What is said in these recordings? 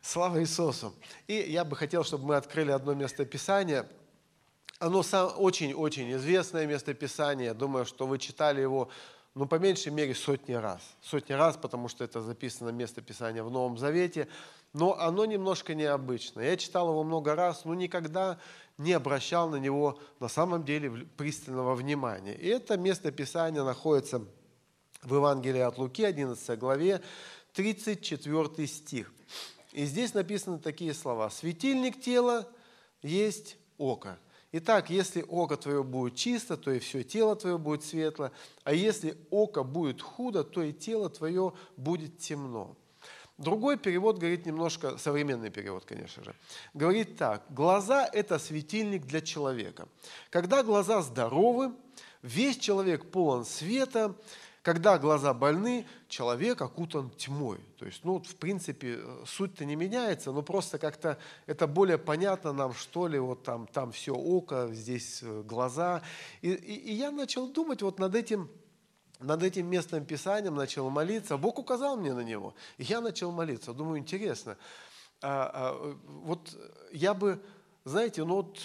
Слава Иисусу! И я бы хотел, чтобы мы открыли одно место Писания. Оно очень-очень известное место Писания. Думаю, что вы читали его, ну, по меньшей мере, сотни раз. Сотни раз, потому что это записано место Писания в Новом Завете. Но оно немножко необычно. Я читал его много раз, но никогда не обращал на него на самом деле пристального внимания. И это место Писания находится в Евангелии от Луки, 11 главе, 34 стих. И здесь написаны такие слова. «Светильник тела есть око». Итак, если око твое будет чисто, то и все тело твое будет светло, а если око будет худо, то и тело твое будет темно. Другой перевод говорит немножко, современный перевод, конечно же, говорит так. Глаза – это светильник для человека. Когда глаза здоровы, весь человек полон света, когда глаза больны, человек окутан тьмой. То есть, ну, в принципе, суть-то не меняется, но просто как-то это более понятно нам, что ли, вот там, там все око, здесь э, глаза. И, и, и я начал думать вот над этим, над этим местным писанием, начал молиться. Бог указал мне на него, и я начал молиться. Думаю, интересно. А, а, вот я бы, знаете, ну вот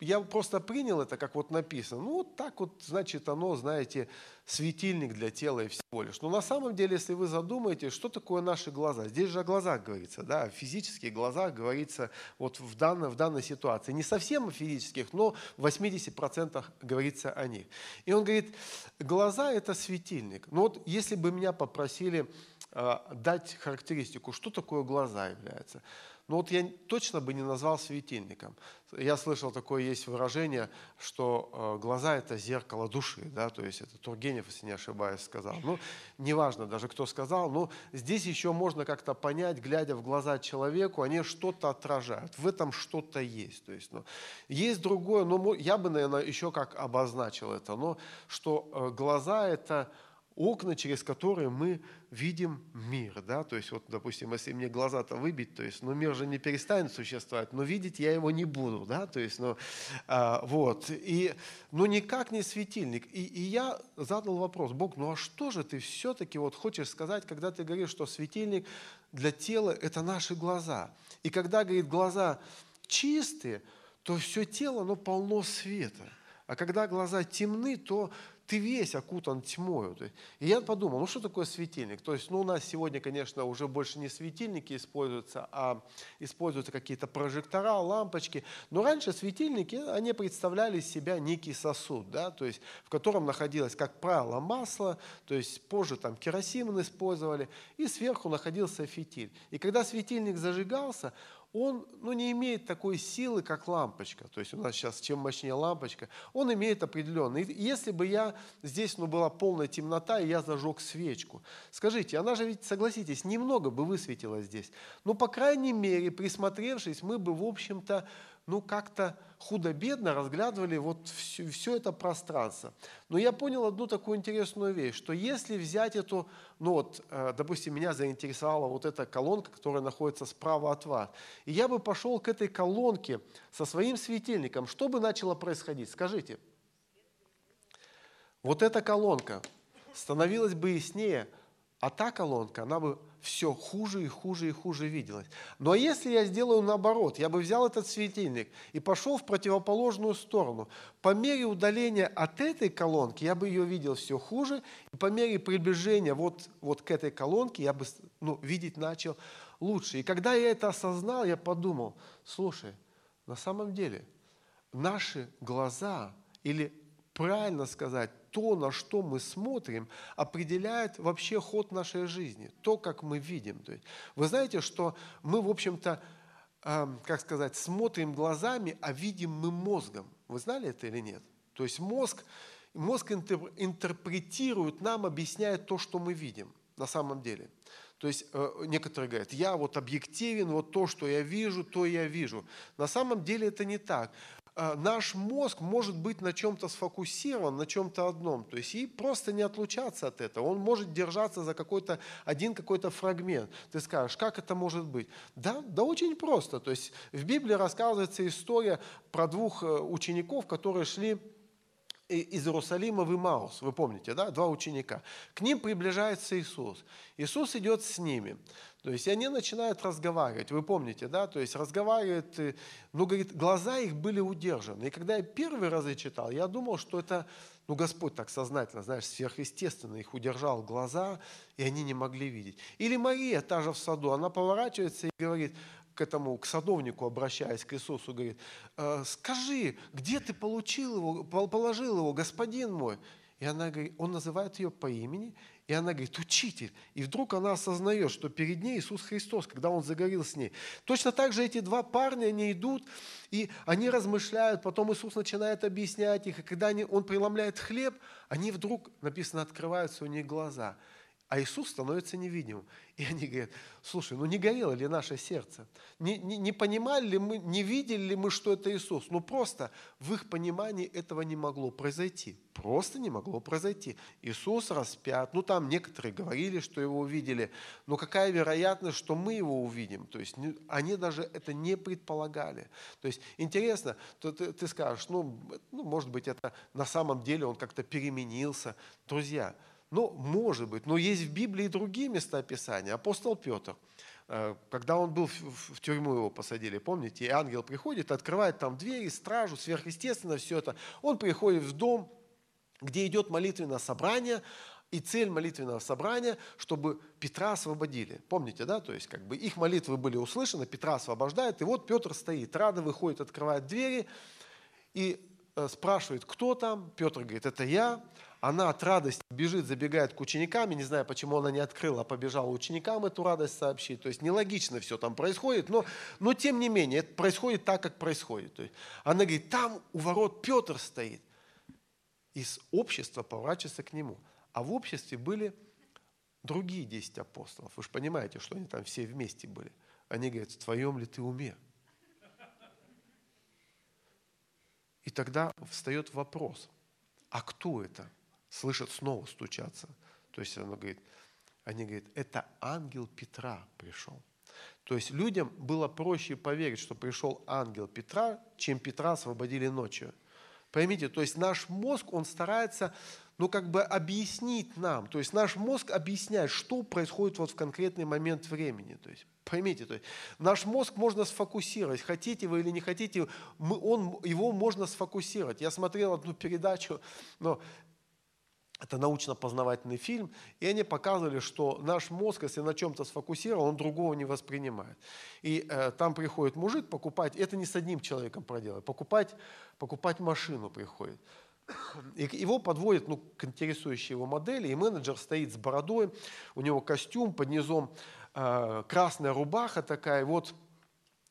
я просто принял это, как вот написано. Ну, вот так вот, значит, оно, знаете, светильник для тела и всего лишь. Но на самом деле, если вы задумаете, что такое наши глаза? Здесь же о глазах говорится, да, о физических глазах говорится вот в данной, в данной ситуации. Не совсем о физических, но в 80% говорится о них. И он говорит, глаза – это светильник. Но вот если бы меня попросили э, дать характеристику, что такое глаза является – но вот я точно бы не назвал светильником. Я слышал такое есть выражение, что э, глаза – это зеркало души, да, то есть это Тургенев, если не ошибаюсь, сказал. Ну, неважно даже, кто сказал, но здесь еще можно как-то понять, глядя в глаза человеку, они что-то отражают, в этом что-то есть. То есть, ну, есть другое, но я бы, наверное, еще как обозначил это, но что э, глаза – это окна, через которые мы видим мир. Да? То есть, вот, допустим, если мне глаза-то выбить, то есть, ну, мир же не перестанет существовать, но видеть я его не буду. Да? То есть, ну, а, вот. И, ну, никак не светильник. И, и я задал вопрос, Бог, ну а что же ты все-таки вот хочешь сказать, когда ты говоришь, что светильник для тела – это наши глаза. И когда, говорит, глаза чистые, то все тело, оно полно света. А когда глаза темны, то ты весь окутан тьмой. И я подумал, ну что такое светильник? То есть, ну у нас сегодня, конечно, уже больше не светильники используются, а используются какие-то прожектора, лампочки. Но раньше светильники, они представляли из себя некий сосуд, да, то есть, в котором находилось, как правило, масло, то есть позже там керосин использовали, и сверху находился фитиль. И когда светильник зажигался, он ну, не имеет такой силы, как лампочка. То есть у нас сейчас чем мощнее лампочка, он имеет определенный. Если бы я здесь ну, была полная темнота, и я зажег свечку, скажите, она же ведь, согласитесь, немного бы высветила здесь. Но, по крайней мере, присмотревшись, мы бы, в общем-то, ну, как-то худо-бедно разглядывали вот все, все это пространство. Но я понял одну такую интересную вещь, что если взять эту, ну вот, э, допустим, меня заинтересовала вот эта колонка, которая находится справа от вас, и я бы пошел к этой колонке со своим светильником, что бы начало происходить? Скажите. Вот эта колонка становилась бы яснее, а та колонка, она бы все хуже и хуже и хуже виделось. Но если я сделаю наоборот, я бы взял этот светильник и пошел в противоположную сторону, по мере удаления от этой колонки я бы ее видел все хуже, и по мере приближения вот, вот к этой колонке я бы ну, видеть начал лучше. И когда я это осознал, я подумал, слушай, на самом деле наши глаза или правильно сказать, то, на что мы смотрим, определяет вообще ход нашей жизни, то, как мы видим. То есть, вы знаете, что мы, в общем-то, э, как сказать, смотрим глазами, а видим мы мозгом. Вы знали это или нет? То есть мозг, мозг интерпретирует нам, объясняет то, что мы видим на самом деле. То есть э, некоторые говорят, я вот объективен, вот то, что я вижу, то я вижу. На самом деле это не так. А, наш мозг может быть на чем-то сфокусирован, на чем-то одном. То есть и просто не отлучаться от этого. Он может держаться за какой-то один какой-то фрагмент. Ты скажешь, как это может быть? Да, да очень просто. То есть в Библии рассказывается история про двух э, учеников, которые шли из Иерусалима в Имаус, вы помните, да, два ученика. К ним приближается Иисус. Иисус идет с ними. То есть они начинают разговаривать, вы помните, да, то есть разговаривают, ну, говорит, глаза их были удержаны. И когда я первый раз читал, я думал, что это, ну, Господь так сознательно, знаешь, сверхъестественно их удержал глаза, и они не могли видеть. Или Мария, та же в саду, она поворачивается и говорит, к этому, к садовнику обращаясь, к Иисусу, говорит, «Э, скажи, где ты получил его, положил его, господин мой? И она говорит, он называет ее по имени, и она говорит, учитель. И вдруг она осознает, что перед ней Иисус Христос, когда он заговорил с ней. Точно так же эти два парня, они идут, и они размышляют, потом Иисус начинает объяснять их, и когда они, он преломляет хлеб, они вдруг, написано, открываются у них глаза – а Иисус становится невидимым. И они говорят, слушай, ну не горело ли наше сердце? Не, не, не понимали ли мы, не видели ли мы, что это Иисус? Ну просто в их понимании этого не могло произойти. Просто не могло произойти. Иисус распят. Ну там некоторые говорили, что его увидели. Но какая вероятность, что мы его увидим? То есть они даже это не предполагали. То есть интересно, то ты, ты скажешь, ну, ну может быть это на самом деле он как-то переменился. Друзья, ну, может быть, но есть в Библии и другие места Писания. Апостол Петр, э, когда он был в тюрьму, его посадили, помните, и ангел приходит, открывает там двери, стражу, сверхъестественно все это. Он приходит в дом, где идет молитвенное собрание, и цель молитвенного собрания, чтобы Петра освободили. Помните, да? То есть как бы их молитвы были услышаны, Петра освобождает, и вот Петр стоит, рада выходит, открывает двери и э, спрашивает, кто там. Петр говорит, это я она от радости бежит, забегает к ученикам, не знаю, почему она не открыла, а побежала ученикам эту радость сообщить. То есть нелогично все там происходит, но, но тем не менее, это происходит так, как происходит. То есть она говорит, там у ворот Петр стоит. Из общества поворачивается к нему. А в обществе были другие десять апостолов. Вы же понимаете, что они там все вместе были. Они говорят, в твоем ли ты уме? И тогда встает вопрос, а кто это? Слышат снова стучаться. То есть она говорит, они говорят, это ангел Петра пришел. То есть людям было проще поверить, что пришел ангел Петра, чем Петра освободили ночью. Поймите, то есть наш мозг, он старается, ну, как бы объяснить нам. То есть наш мозг объясняет, что происходит вот в конкретный момент времени. То есть, поймите, то есть наш мозг можно сфокусировать, хотите вы или не хотите, мы, он, его можно сфокусировать. Я смотрел одну передачу, но это научно-познавательный фильм, и они показывали, что наш мозг, если на чем-то сфокусирован, он другого не воспринимает. И э, там приходит мужик покупать, это не с одним человеком проделать, покупать, покупать машину приходит. И его подводят ну, к интересующей его модели, и менеджер стоит с бородой, у него костюм, под низом э, красная рубаха такая, вот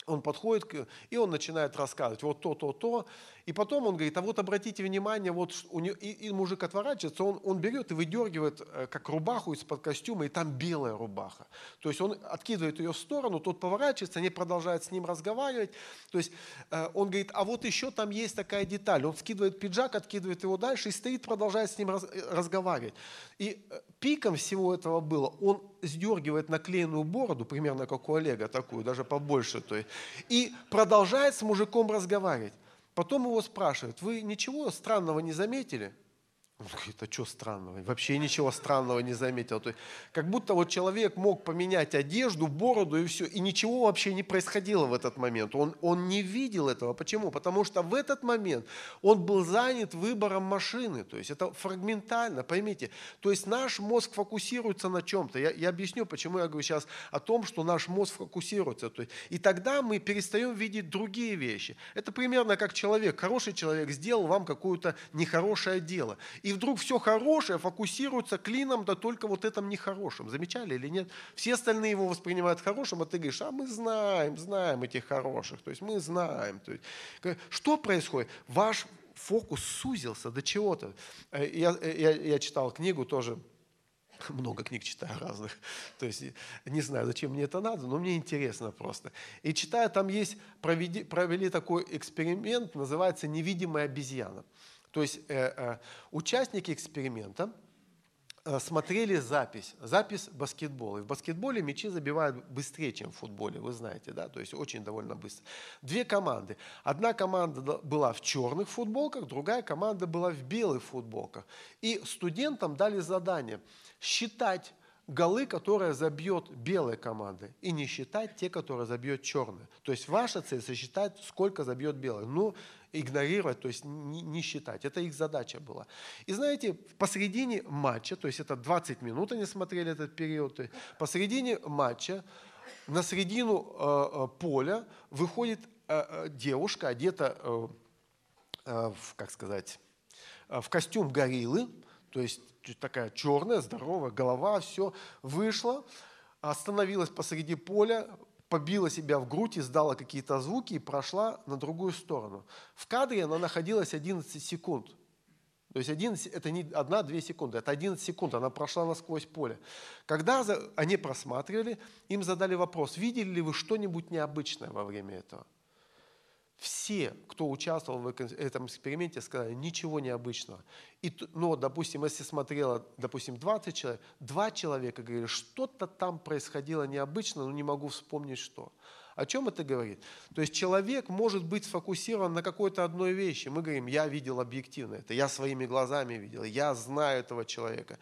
он подходит, и он начинает рассказывать, вот то, то, то, и потом он говорит, а вот обратите внимание, вот у него, и, и мужик отворачивается, он, он берет и выдергивает э, как рубаху из-под костюма, и там белая рубаха. То есть он откидывает ее в сторону, тот поворачивается, они продолжают с ним разговаривать. То есть э, он говорит, а вот еще там есть такая деталь. Он скидывает пиджак, откидывает его дальше и стоит, продолжает с ним раз, э, разговаривать. И пиком всего этого было, он сдергивает наклеенную бороду, примерно как у Олега такую, даже побольше, то есть, и продолжает с мужиком разговаривать. Потом его спрашивают, вы ничего странного не заметили? Он говорит, а что странного? Вообще ничего странного не заметил. То есть, как будто вот человек мог поменять одежду, бороду и все, и ничего вообще не происходило в этот момент. Он, он не видел этого. Почему? Потому что в этот момент он был занят выбором машины. То есть это фрагментально, поймите. То есть наш мозг фокусируется на чем-то. Я, я объясню, почему я говорю сейчас о том, что наш мозг фокусируется. То есть, и тогда мы перестаем видеть другие вещи. Это примерно как человек, хороший человек сделал вам какое-то нехорошее дело и вдруг все хорошее фокусируется клином, да только вот этом нехорошем. Замечали или нет? Все остальные его воспринимают хорошим, а ты говоришь, а мы знаем, знаем этих хороших, то есть мы знаем. То есть, что происходит? Ваш фокус сузился до чего-то. Э, я, э, я, я читал книгу тоже, много книг читаю разных. То есть не знаю, зачем мне это надо, но мне интересно просто. И читая, там есть, проведи, провели такой эксперимент, называется «Невидимая обезьяна». То есть э, э, участники эксперимента Э, смотрели запись, запись баскетбола. И в баскетболе мячи забивают быстрее, чем в футболе, вы знаете, да, то есть очень довольно быстро. Две команды. Одна команда была в черных футболках, другая команда была в белых футболках. И студентам дали задание считать голы, которые забьет белая команда, и не считать те, которые забьет черная. То есть ваша цель сосчитать, сколько забьет белая. Ну, игнорировать, то есть не, не считать. Это их задача была. И знаете, посредине матча, то есть это 20 минут они смотрели этот период, посредине матча на середину э, э, поля выходит э, э, девушка, одета, э, э, в, как сказать, в костюм гориллы, то есть такая черная, здоровая, голова, все, вышла, остановилась посреди поля, побила себя в грудь, издала какие-то звуки и прошла на другую сторону. В кадре она находилась 11 секунд. То есть 11, это не одна-две секунды, это 11 секунд, она прошла насквозь поле. Когда они просматривали, им задали вопрос, видели ли вы что-нибудь необычное во время этого? Все, кто участвовал в этом эксперименте, сказали, ничего необычного. И, но, допустим, если смотрело, допустим, 20 человек, два человека говорили, что-то там происходило необычно, но не могу вспомнить что. О чем это говорит? То есть человек может быть сфокусирован на какой-то одной вещи. Мы говорим, я видел объективно это, я своими глазами видел, я знаю этого человека.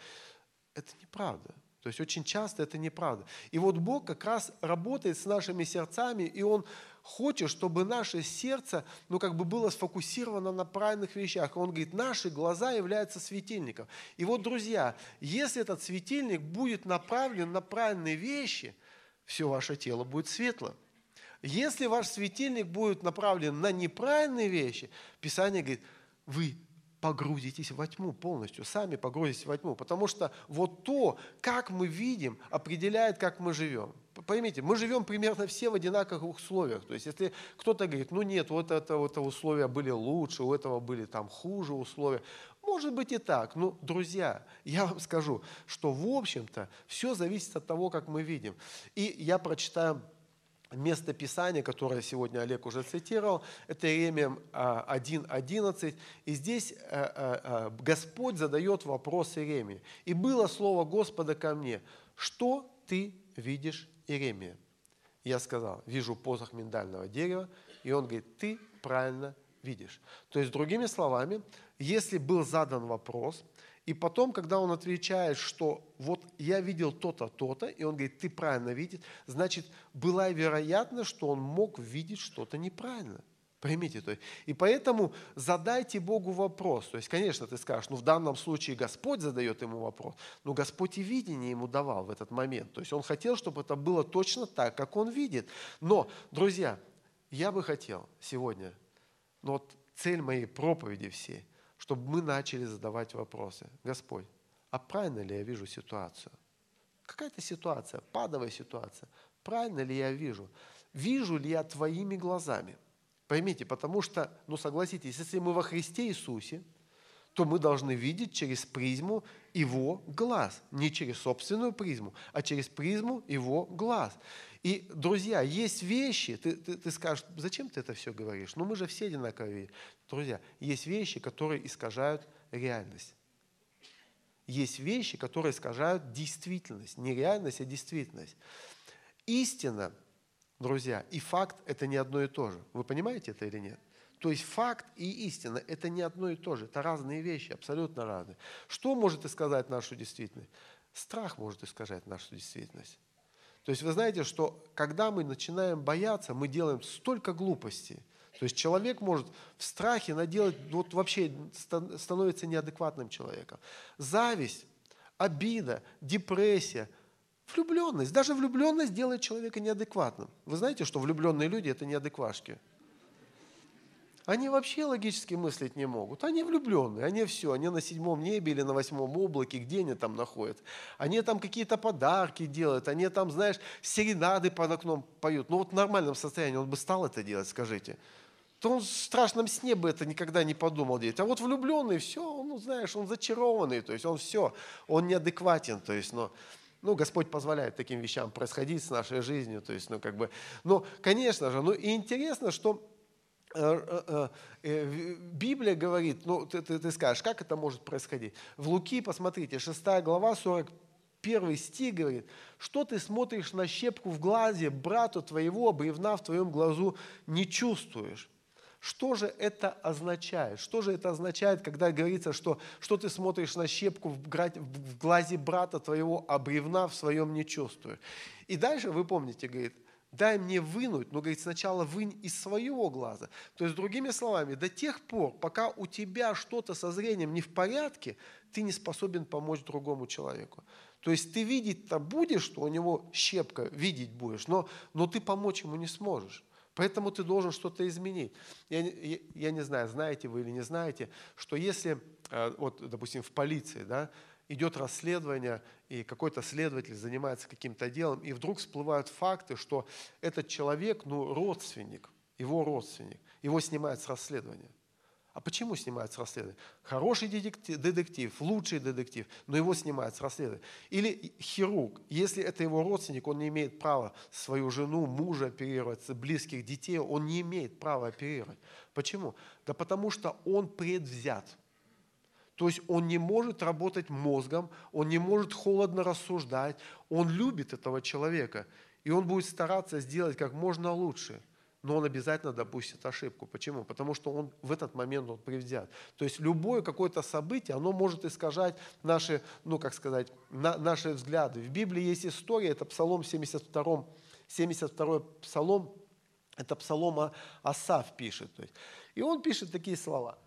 Это неправда. То есть очень часто это неправда. И вот Бог как раз работает с нашими сердцами, и Он хочет, чтобы наше сердце, ну, как бы было сфокусировано на правильных вещах. Он говорит, наши глаза являются светильником. И вот, друзья, если этот светильник будет направлен на правильные вещи, все ваше тело будет светло. Если ваш светильник будет направлен на неправильные вещи, Писание говорит, вы погрузитесь во тьму полностью, сами погрузитесь во тьму. Потому что вот то, как мы видим, определяет, как мы живем. Поймите, мы живем примерно все в одинаковых условиях. То есть, если кто-то говорит, ну нет, вот это, вот это условия были лучше, у этого были там хуже условия, может быть и так. Но, друзья, я вам скажу, что в общем-то все зависит от того, как мы видим. И я прочитаю место Писания, которое сегодня Олег уже цитировал, это Иеремия 1.11. И здесь э, э, э, Господь задает вопрос Иеремии. «И было слово Господа ко мне, что ты видишь, Иеремия?» Я сказал, вижу посох миндального дерева, и он говорит, ты правильно видишь. То есть, другими словами, если был задан вопрос – и потом, когда он отвечает, что вот я видел то-то, то-то, и он говорит, ты правильно видишь, значит, была вероятность, что он мог видеть что-то неправильно. Поймите, то и поэтому задайте Богу вопрос. То есть, конечно, ты скажешь, ну в данном случае Господь задает ему вопрос, но Господь и видение ему давал в этот момент. То есть он хотел, чтобы это было точно так, как он видит. Но, друзья, я бы хотел сегодня, ну вот цель моей проповеди всей – чтобы мы начали задавать вопросы. Господь, а правильно ли я вижу ситуацию? Какая-то ситуация, падовая ситуация. Правильно ли я вижу? Вижу ли я твоими глазами? Поймите, потому что, ну согласитесь, если мы во Христе Иисусе, то мы должны видеть через призму Его глаз. Не через собственную призму, а через призму Его глаз. И, друзья, есть вещи, ты, ты, ты скажешь, зачем ты это все говоришь? Ну мы же все одинаковые. Друзья, есть вещи, которые искажают реальность. Есть вещи, которые искажают действительность. Не реальность, а действительность. Истина, друзья, и факт – это не одно и то же. Вы понимаете это или нет? То есть факт и истина – это не одно и то же. Это разные вещи, абсолютно разные. Что может исказать нашу действительность? Страх может искажать нашу действительность. То есть вы знаете, что когда мы начинаем бояться, мы делаем столько глупостей. То есть человек может в страхе наделать, вот вообще становится неадекватным человеком. Зависть, обида, депрессия, влюбленность. Даже влюбленность делает человека неадекватным. Вы знаете, что влюбленные люди – это неадеквашки. Они вообще логически мыслить не могут. Они влюбленные, они все, они на седьмом небе или на восьмом облаке, где они там находят. Они там какие-то подарки делают, они там, знаешь, серенады под окном поют. Ну вот в нормальном состоянии он бы стал это делать, скажите. То он в страшном сне бы это никогда не подумал делать. А вот влюбленный, все, он, ну, знаешь, он зачарованный, то есть он все, он неадекватен, то есть, но... Ну, Господь позволяет таким вещам происходить с нашей жизнью, то есть, ну, как бы, ну, конечно же, ну, и интересно, что э, Библия говорит, ну ты, ты, ты скажешь, как это может происходить? В Луки, посмотрите, 6 глава, 41 стих говорит, что ты смотришь на щепку в глазе брату твоего, бревна в твоем глазу не чувствуешь? Что же это означает? Что же это означает, когда говорится, что, что ты смотришь на щепку в, в глазе брата твоего, а бревна в своем не чувствуешь? И дальше, вы помните, говорит, дай мне вынуть, но, говорит, сначала вынь из своего глаза. То есть, другими словами, до тех пор, пока у тебя что-то со зрением не в порядке, ты не способен помочь другому человеку. То есть ты видеть-то будешь, что у него щепка, видеть будешь, но, но ты помочь ему не сможешь. Поэтому ты должен что-то изменить. Я, я, я не знаю, знаете вы или не знаете, что если, э, вот, допустим, в полиции, да, идет расследование, и какой-то следователь занимается каким-то делом, и вдруг всплывают факты, что этот человек, ну, родственник, его родственник, его снимают с расследования. А почему снимают с расследования? Хороший детектив, детектив, лучший детектив, но его снимают с расследования. Или хирург, если это его родственник, он не имеет права свою жену, мужа оперировать, близких детей, он не имеет права оперировать. Почему? Да потому что он предвзят. То есть он не может работать мозгом, он не может холодно рассуждать, он любит этого человека, и он будет стараться сделать как можно лучше – но он обязательно допустит ошибку. Почему? Потому что он в этот момент он привзят. То есть любое какое-то событие, оно может искажать наши, ну как сказать, на, наши взгляды. В Библии есть история, это Псалом 72, 72 Псалом, это Псалом Асав пишет. То есть. И он пишет такие слова.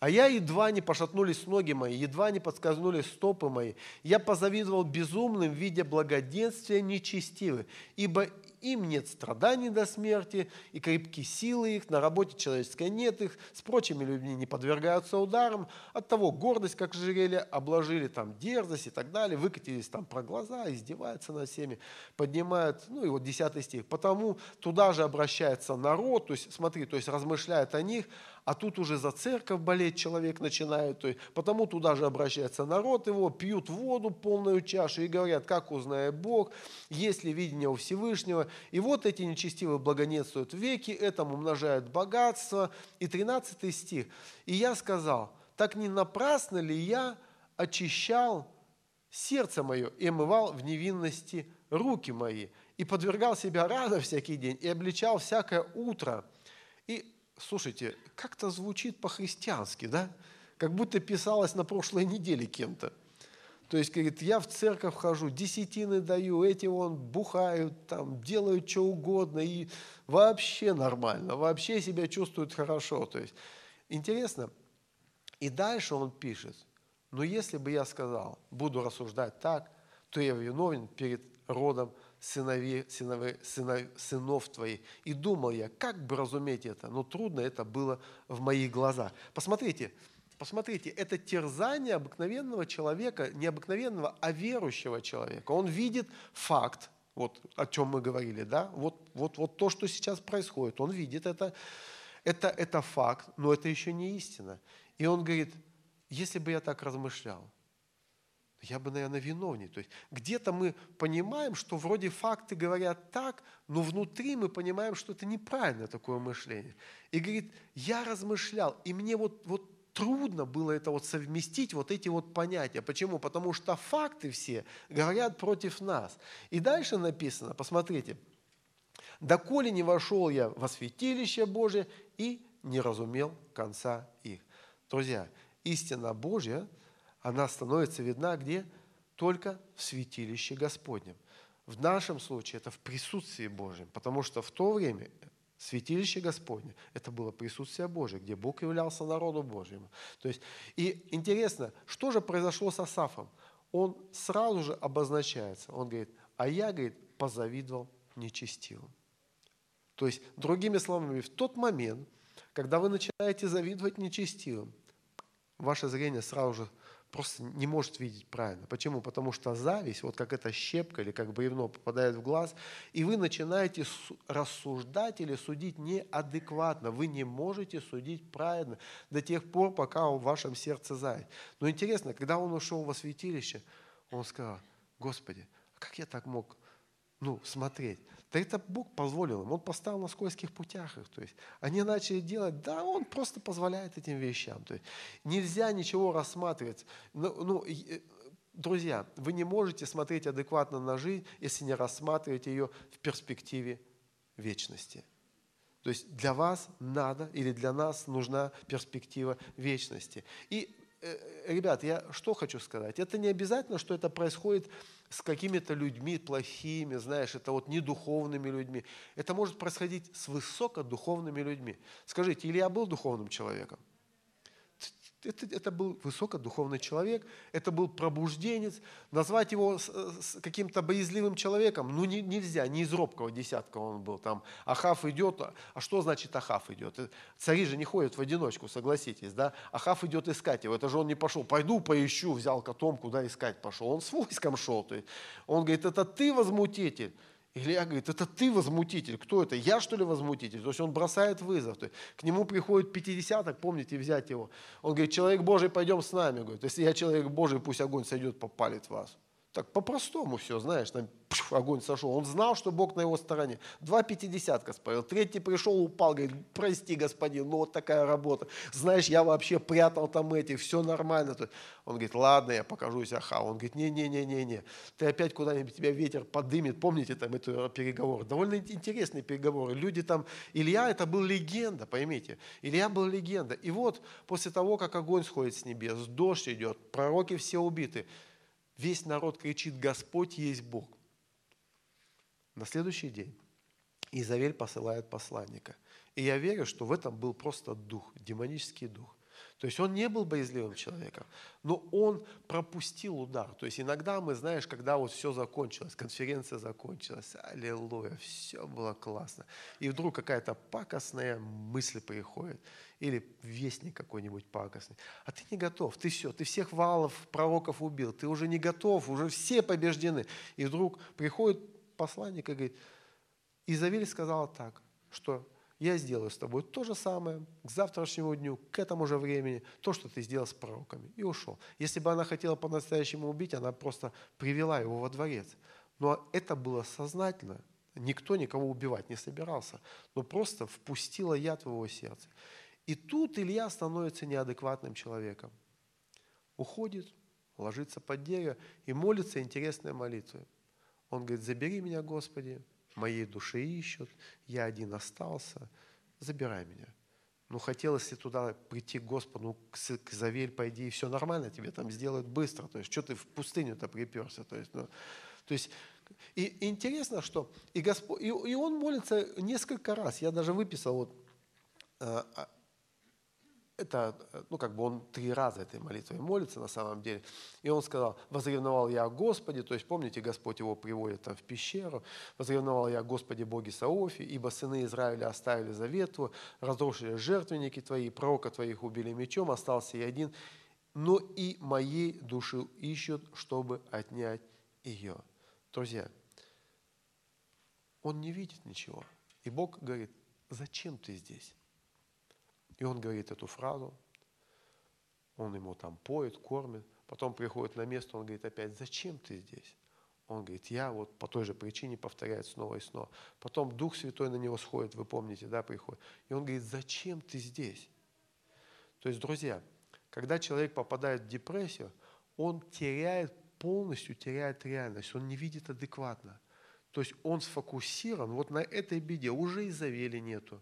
А я едва не пошатнулись ноги мои, едва не подскользнули стопы мои. Я позавидовал безумным, видя благоденствие нечестивы, ибо им нет страданий до смерти, и крепки силы их, на работе человеческой нет их, с прочими людьми не подвергаются ударам, от того гордость, как жерели, обложили там дерзость и так далее, выкатились там про глаза, издеваются над всеми, поднимают, ну и вот 10 стих, потому туда же обращается народ, то есть смотри, то есть размышляет о них, а тут уже за церковь болеть человек начинает, то есть, потому туда же обращается народ его, пьют воду полную чашу и говорят, как узнает Бог, есть ли видение у Всевышнего. И вот эти нечестивые благонетствуют веки, этому умножают богатство. И 13 стих. «И я сказал, так не напрасно ли я очищал сердце мое и омывал в невинности руки мои, и подвергал себя рано всякий день, и обличал всякое утро». И слушайте, как-то звучит по-христиански, да? Как будто писалось на прошлой неделе кем-то. То есть, говорит, я в церковь хожу, десятины даю, эти вон бухают, там, делают что угодно, и вообще нормально, вообще себя чувствуют хорошо. То есть, интересно. И дальше он пишет, но если бы я сказал, буду рассуждать так, то я виновен перед родом сыновей, сыновей, сынов, сынов твоих. И думал я, как бы разуметь это, но трудно это было в моих глазах. Посмотрите, посмотрите, это терзание обыкновенного человека, не обыкновенного, а верующего человека. Он видит факт, вот о чем мы говорили, да, вот, вот, вот то, что сейчас происходит, он видит это, это, это факт, но это еще не истина. И он говорит, если бы я так размышлял, я бы, наверное, виновнее. То есть где-то мы понимаем, что вроде факты говорят так, но внутри мы понимаем, что это неправильно такое мышление. И говорит, я размышлял, и мне вот, вот трудно было это вот совместить, вот эти вот понятия. Почему? Потому что факты все говорят против нас. И дальше написано, посмотрите, «Доколе не вошел я во святилище Божие и не разумел конца их». Друзья, истина Божья – она становится видна где? Только в святилище Господнем. В нашем случае это в присутствии Божьем, потому что в то время святилище Господне – это было присутствие Божие, где Бог являлся народу Божьему. То есть, и интересно, что же произошло с Асафом? Он сразу же обозначается. Он говорит, а я, говорит, позавидовал нечестивым. То есть, другими словами, в тот момент, когда вы начинаете завидовать нечестивым, ваше зрение сразу же просто не может видеть правильно. Почему? Потому что зависть, вот как эта щепка или как бревно попадает в глаз, и вы начинаете рассуждать или судить неадекватно. Вы не можете судить правильно до тех пор, пока в вашем сердце зависть. Но интересно, когда он ушел во святилище, он сказал, Господи, а как я так мог ну, смотреть? Да это Бог позволил им, Он поставил на скользких путях их. То есть они начали делать, да, Он просто позволяет этим вещам. То есть нельзя ничего рассматривать. Ну, ну, э, друзья, вы не можете смотреть адекватно на жизнь, если не рассматриваете ее в перспективе вечности. То есть для вас надо или для нас нужна перспектива вечности. И ребят, я что хочу сказать? Это не обязательно, что это происходит с какими-то людьми плохими, знаешь, это вот недуховными людьми. Это может происходить с высокодуховными людьми. Скажите, Илья был духовным человеком? Это, это был высокодуховный человек, это был пробужденец. Назвать его каким-то боязливым человеком, ну не, нельзя, не из робкого десятка он был. Там Ахав идет, а что значит Ахав идет? Э, цари же не ходят в одиночку, согласитесь, да? Ахав идет искать его, это же он не пошел, пойду поищу, взял котом, куда искать пошел. Он с войском шел. То есть он говорит, это ты возмутитель. Илья говорит, это ты возмутитель. Кто это? Я что ли возмутитель? То есть он бросает вызов. То есть к нему приходит пятидесяток, помните, взять его. Он говорит, человек Божий, пойдем с нами. Говорит, если я человек Божий, пусть огонь сойдет, попалит вас. Так по-простому все, знаешь, там огонь сошел. Он знал, что Бог на его стороне. Два пятидесятка спалил. Третий пришел, упал, говорит, прости, господин, ну вот такая работа. Знаешь, я вообще прятал там эти, все нормально. Он говорит, ладно, я покажусь Аха. Он говорит, не-не-не-не-не, ты опять куда-нибудь тебя ветер подымет. Помните там эту переговор? Довольно интересные переговоры. Люди там, Илья это был легенда, поймите. Илья был легенда. И вот после того, как огонь сходит с небес, дождь идет, пророки все убиты, Весь народ кричит, Господь есть Бог. На следующий день Изавель посылает посланника. И я верю, что в этом был просто дух, демонический дух. То есть он не был боязливым человеком, но он пропустил удар. То есть иногда мы, знаешь, когда вот все закончилось, конференция закончилась, аллилуйя, все было классно. И вдруг какая-то пакостная мысль приходит или вестник какой-нибудь пакостный. А ты не готов, ты все, ты всех валов, пророков убил, ты уже не готов, уже все побеждены. И вдруг приходит посланник и говорит, Изавель сказала так, что я сделаю с тобой то же самое к завтрашнему дню, к этому же времени, то, что ты сделал с пророками. И ушел. Если бы она хотела по-настоящему убить, она просто привела его во дворец. Но это было сознательно. Никто никого убивать не собирался, но просто впустила яд в его сердце. И тут Илья становится неадекватным человеком. Уходит, ложится под дерево и молится интересной молитвой. Он говорит, забери меня, Господи, моей души ищут, я один остался, забирай меня. Ну, хотелось ли туда прийти к Господу, ну, к, Завель пойди, и все нормально, тебе там сделают быстро. То есть, что ты в пустыню-то приперся? То есть, ну, то есть и, интересно, что и, Господь, и, и он молится несколько раз. Я даже выписал вот, а, а, это, ну, как бы он три раза этой молитвой молится на самом деле. И он сказал, возревновал я о Господе, то есть, помните, Господь его приводит там в пещеру, возревновал я о Господе Боге Саофи, ибо сыны Израиля оставили завет твой, разрушили жертвенники твои, пророка твоих убили мечом, остался я один, но и моей души ищут, чтобы отнять ее. Друзья, он не видит ничего. И Бог говорит, зачем ты здесь? И он говорит эту фразу, он ему там поет, кормит, потом приходит на место, он говорит опять, зачем ты здесь? Он говорит, я вот по той же причине повторяет снова и снова. Потом Дух Святой на него сходит, вы помните, да, приходит. И он говорит, зачем ты здесь? То есть, друзья, когда человек попадает в депрессию, он теряет, полностью теряет реальность, он не видит адекватно. То есть он сфокусирован вот на этой беде, уже и завели нету,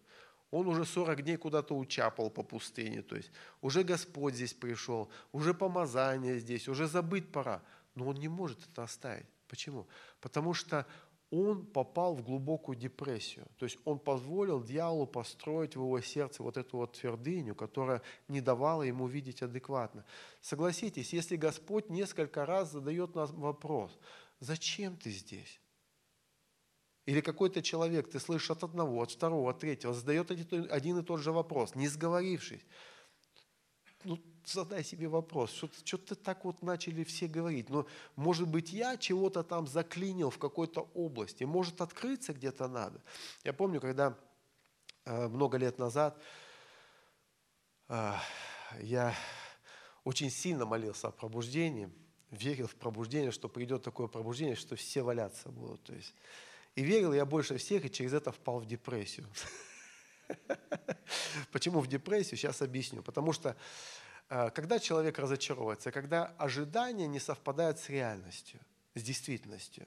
он уже 40 дней куда-то учапал по пустыне. То есть уже Господь здесь пришел, уже помазание здесь, уже забыть пора. Но он не может это оставить. Почему? Потому что он попал в глубокую депрессию. То есть он позволил дьяволу построить в его сердце вот эту вот твердыню, которая не давала ему видеть адекватно. Согласитесь, если Господь несколько раз задает нам вопрос, зачем ты здесь? Или какой-то человек, ты слышишь от одного, от второго, от третьего, задает один и тот же вопрос, не сговорившись. Ну, задай себе вопрос, что, что-то так вот начали все говорить. Но, может быть, я чего-то там заклинил в какой-то области, может, открыться где-то надо. Я помню, когда э, много лет назад э, я очень сильно молился о пробуждении, верил в пробуждение, что придет такое пробуждение, что все валяться будут. То есть И верил я больше всех, и через это впал в депрессию. Почему в депрессию? Сейчас объясню. Потому что э, когда человек разочаровывается, когда ожидания не совпадают с реальностью, с действительностью.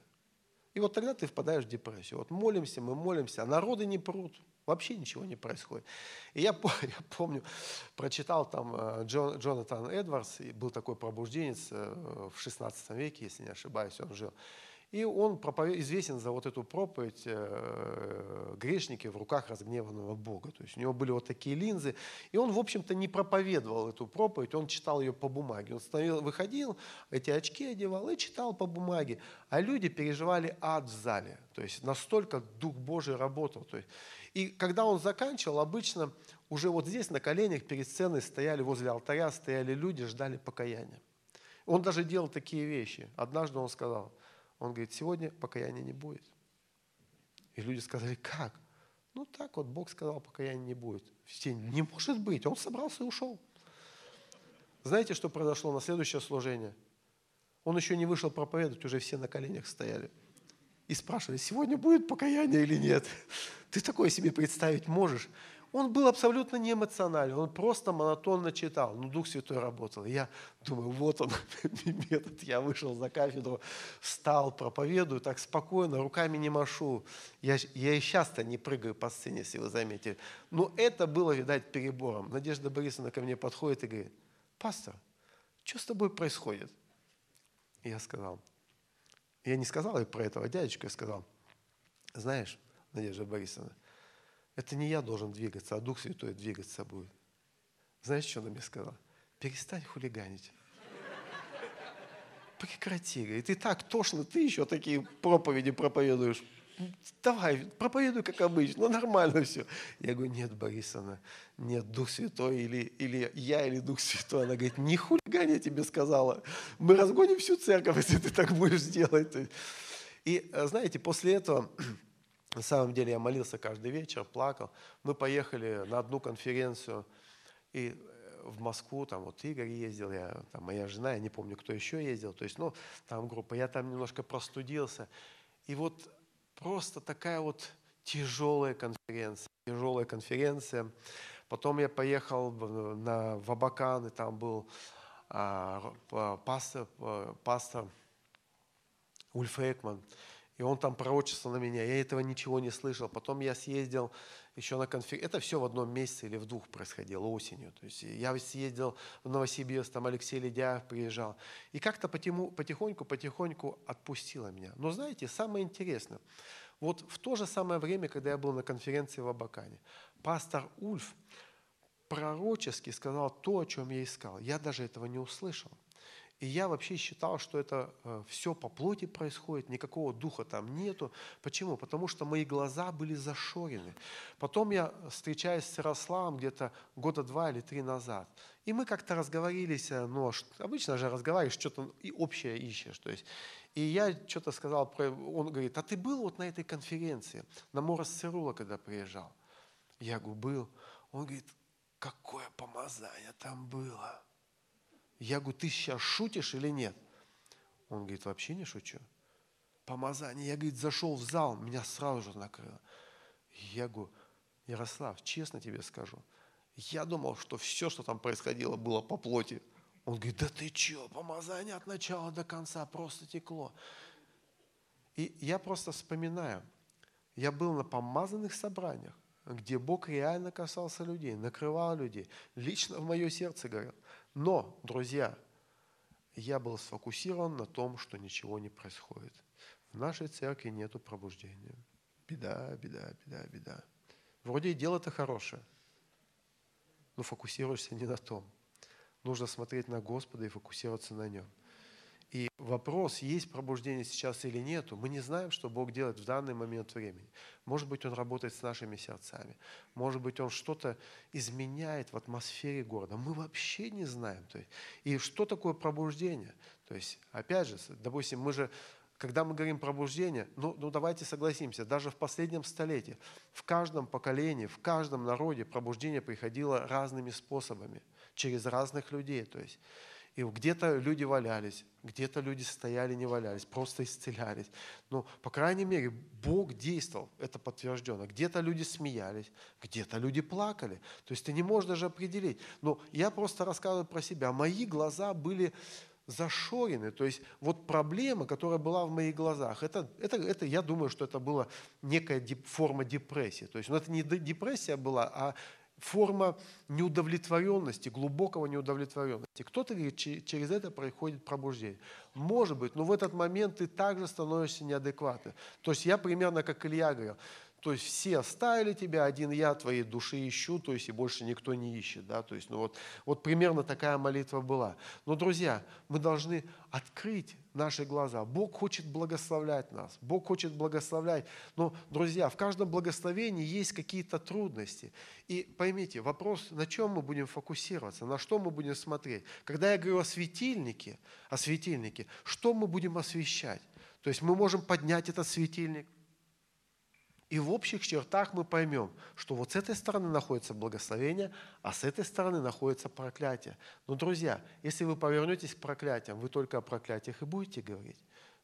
И вот тогда ты впадаешь в депрессию. Вот молимся, мы молимся, а народы не прут. Вообще ничего не происходит. И я, я помню, прочитал там э, Джон, Джонатан Эдвардс, был такой пробужденец э, в 16 веке, если не ошибаюсь, он жил. И он проповед... известен за вот эту проповедь э, «Грешники в руках разгневанного Бога». То есть у него были вот такие линзы. И он, в общем-то, не проповедовал эту проповедь, он читал ее по бумаге. Он становил, выходил, эти очки одевал и читал по бумаге. А люди переживали ад в зале. То есть настолько Дух Божий работал. То есть... И когда он заканчивал, обычно уже вот здесь на коленях перед сценой стояли, возле алтаря стояли люди, ждали покаяния. Он даже делал такие вещи. Однажды он сказал – он говорит, сегодня покаяния не будет. И люди сказали, как? Ну так вот, Бог сказал, покаяния не будет. Все, не может быть. Он собрался и ушел. Знаете, что произошло на следующее служение? Он еще не вышел проповедовать, уже все на коленях стояли. И спрашивали, сегодня будет покаяние или нет? Ты такое себе представить можешь? Он был абсолютно не эмоционален, он просто монотонно читал, но Дух Святой работал. я думаю, вот он, метод. Я вышел за кафедру, встал, проповедую, так спокойно, руками не машу. Я, я и сейчас-то не прыгаю по сцене, если вы заметили. Но это было, видать, перебором. Надежда Борисовна ко мне подходит и говорит, пастор, что с тобой происходит? Я сказал, я не сказал ей про этого дядечку, я сказал, знаешь, Надежда Борисовна, это не я должен двигаться, а Дух Святой двигаться будет. Знаешь, что она мне сказала? Перестань хулиганить. Прекрати, говорит, и так тошно, ты еще такие проповеди проповедуешь. Давай, проповедуй, как обычно, ну нормально все. Я говорю, нет, Борисовна, нет, Дух Святой, или, или я, или Дух Святой. Она говорит, не хулигань, я тебе сказала. Мы разгоним всю церковь, если ты так будешь делать. И знаете, после этого на самом деле я молился каждый вечер, плакал. Мы поехали на одну конференцию и э, в Москву, там вот Игорь ездил, я, там моя жена, я не помню, кто еще ездил. То есть, ну, там группа, я там немножко простудился. И вот просто такая вот тяжелая конференция, тяжелая конференция. Потом я поехал на, в Абакан, и там был а, пастор, пастор Ульф Экман. И он там пророчествовал на меня. Я этого ничего не слышал. Потом я съездил еще на конференцию. Это все в одном месяце или в двух происходило осенью. То есть я съездил в Новосибирск, там Алексей Ледяев приезжал. И как-то потихоньку, потихоньку отпустило меня. Но знаете, самое интересное, вот в то же самое время, когда я был на конференции в Абакане, пастор Ульф пророчески сказал то, о чем я искал. Я даже этого не услышал. И я вообще считал, что это э, все по плоти происходит, никакого духа там нету. Почему? Потому что мои глаза были зашорены. Потом я встречаюсь с Ярославом где-то года два или три назад. И мы как-то разговорились, э, ну, обычно же разговариваешь, что-то и общее ищешь. То есть, и я что-то сказал, он говорит, а ты был вот на этой конференции, на Морос Церула, когда приезжал? Я говорю, был. Он говорит, какое помазание там было. Я говорю, ты сейчас шутишь или нет? Он говорит, вообще не шучу. Помазание. Я, говорит, зашел в зал, меня сразу же накрыло. Я говорю, Ярослав, честно тебе скажу, я думал, что все, что там происходило, было по плоти. Он говорит, да ты че, помазание от начала до конца просто текло. И я просто вспоминаю, я был на помазанных собраниях, где Бог реально касался людей, накрывал людей, лично в мое сердце говорил. Но, друзья, я был сфокусирован на том, что ничего не происходит. В нашей церкви нету пробуждения. Беда, беда, беда, беда. Вроде и дело-то хорошее, но фокусируешься не на том. Нужно смотреть на Господа и фокусироваться на Нем. И вопрос, есть пробуждение сейчас или нету, мы не знаем, что Бог делает в данный момент времени. Может быть, Он работает с нашими сердцами. Может быть, Он что-то изменяет в атмосфере города. Мы вообще не знаем. То есть, и что такое пробуждение? То есть, опять же, допустим, мы же когда мы говорим пробуждение, ну, ну давайте согласимся, даже в последнем столетии, в каждом поколении, в каждом народе пробуждение приходило разными способами, через разных людей. То есть, И где-то люди валялись, где-то люди стояли, не валялись, просто исцелялись. Но, по крайней мере, Бог действовал, это подтверждено. Где-то люди смеялись, где-то люди плакали. То есть ты не можешь даже определить. Но я просто рассказываю про себя. Мои глаза были зашорены. То есть вот проблема, которая была в моих глазах, это, это, это я думаю, что это была некая форма депрессии. То есть ну, это не депрессия была, а форма неудовлетворенности, глубокого неудовлетворенности. Кто-то говорит, через это происходит пробуждение. Может быть, но в этот момент ты также становишься неадекватным. То есть я примерно как Илья говорил, то есть все оставили тебя, один я твоей души ищу, то есть и больше никто не ищет. Да? То есть, ну вот, вот примерно такая молитва была. Но, друзья, мы должны открыть наши глаза. Бог хочет благословлять нас. Бог хочет благословлять. Но, друзья, в каждом благословении есть какие-то трудности. И поймите, вопрос, на чем мы будем фокусироваться, на что мы будем смотреть. Когда я говорю о светильнике, о светильнике, что мы будем освещать? То есть мы можем поднять этот светильник, и в общих чертах мы поймем, что вот с этой стороны находится благословение, а с этой стороны находится проклятие. Но, друзья, если вы повернетесь к проклятиям, вы только о проклятиях и будете говорить.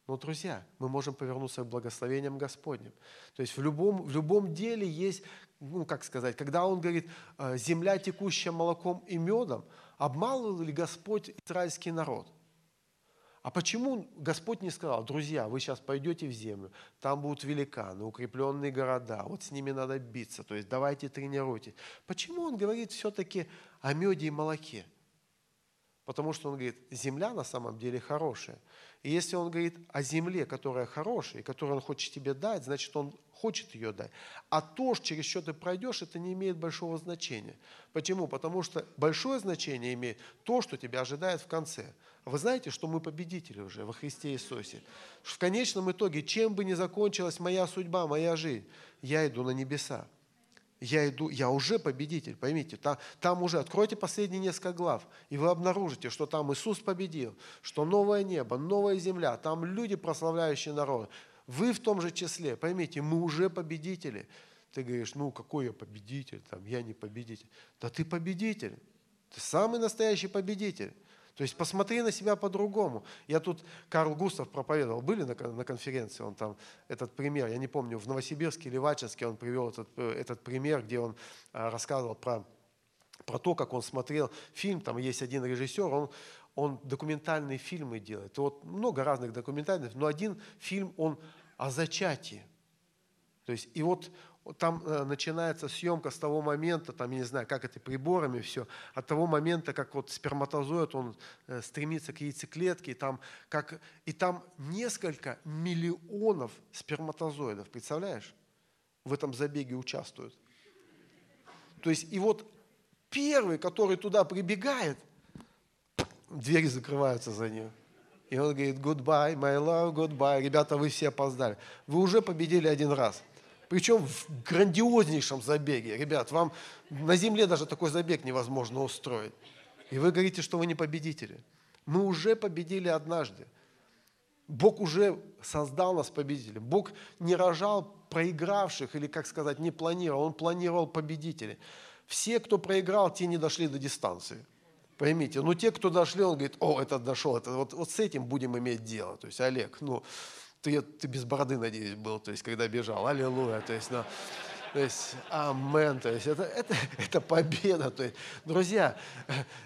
Но, друзья, мы можем повернуться к благословениям Господним. То есть в любом, в любом деле есть, ну, как сказать, когда он говорит, «Э, земля, текущая молоком и медом, обманывал ли Господь израильский народ – а почему Господь не сказал, друзья, вы сейчас пойдете в землю, там будут великаны, укрепленные города, вот с ними надо биться, то есть давайте тренируйтесь. Почему Он говорит все-таки о меде и молоке? Потому что Он говорит, земля на самом деле хорошая. И если Он говорит о земле, которая хорошая, и которую Он хочет тебе дать, значит, Он хочет ее дать. А то, через что ты пройдешь, это не имеет большого значения. Почему? Потому что большое значение имеет то, что тебя ожидает в конце. Вы знаете, что мы победители уже во Христе Иисусе. В конечном итоге, чем бы ни закончилась моя судьба, моя жизнь, я иду на небеса. Я иду, я уже победитель, поймите, там, там уже, откройте последние несколько глав, и вы обнаружите, что там Иисус победил, что новое небо, новая земля, там люди, прославляющие народ. Вы в том же числе, поймите, мы уже победители. Ты говоришь, ну какой я победитель, там, я не победитель. Да ты победитель, ты самый настоящий победитель. То есть посмотри на себя по-другому. Я тут, Карл Густав проповедовал, были на, конференции, он там, этот пример, я не помню, в Новосибирске или в Ачинске он привел этот, э, этот пример, где он а, рассказывал про, про то, как он смотрел фильм, там есть один режиссер, он, он документальные фильмы делает. Вот много разных документальных, но один фильм, он о зачатии. То есть, и вот там э, начинается съемка с того момента, там, я не знаю, как это приборами все, от того момента, как вот сперматозоид, он э, стремится к яйцеклетке, и там, как, и там несколько миллионов сперматозоидов, представляешь, в этом забеге участвуют. То есть, и вот первый, который туда прибегает, двери закрываются за ним. И он говорит, goodbye, my love, goodbye. Ребята, вы все опоздали. Вы уже победили один раз. Причем в грандиознейшем забеге. Ребят, вам на земле даже такой забег невозможно устроить. И вы говорите, что вы не победители. Мы уже победили однажды. Бог уже создал нас победителем. Бог не рожал проигравших, или, как сказать, не планировал. Он планировал победителей. Все, кто проиграл, те не дошли до дистанции. Поймите, ну те, кто дошли, он говорит, о, этот дошел, это, вот, вот с этим будем иметь дело. То есть, Олег, ну, ты, ты без бороды, надеюсь, был, то есть, когда бежал. Аллилуйя. То есть, ну, то есть, амен. То есть, это, это, это победа. То есть, друзья,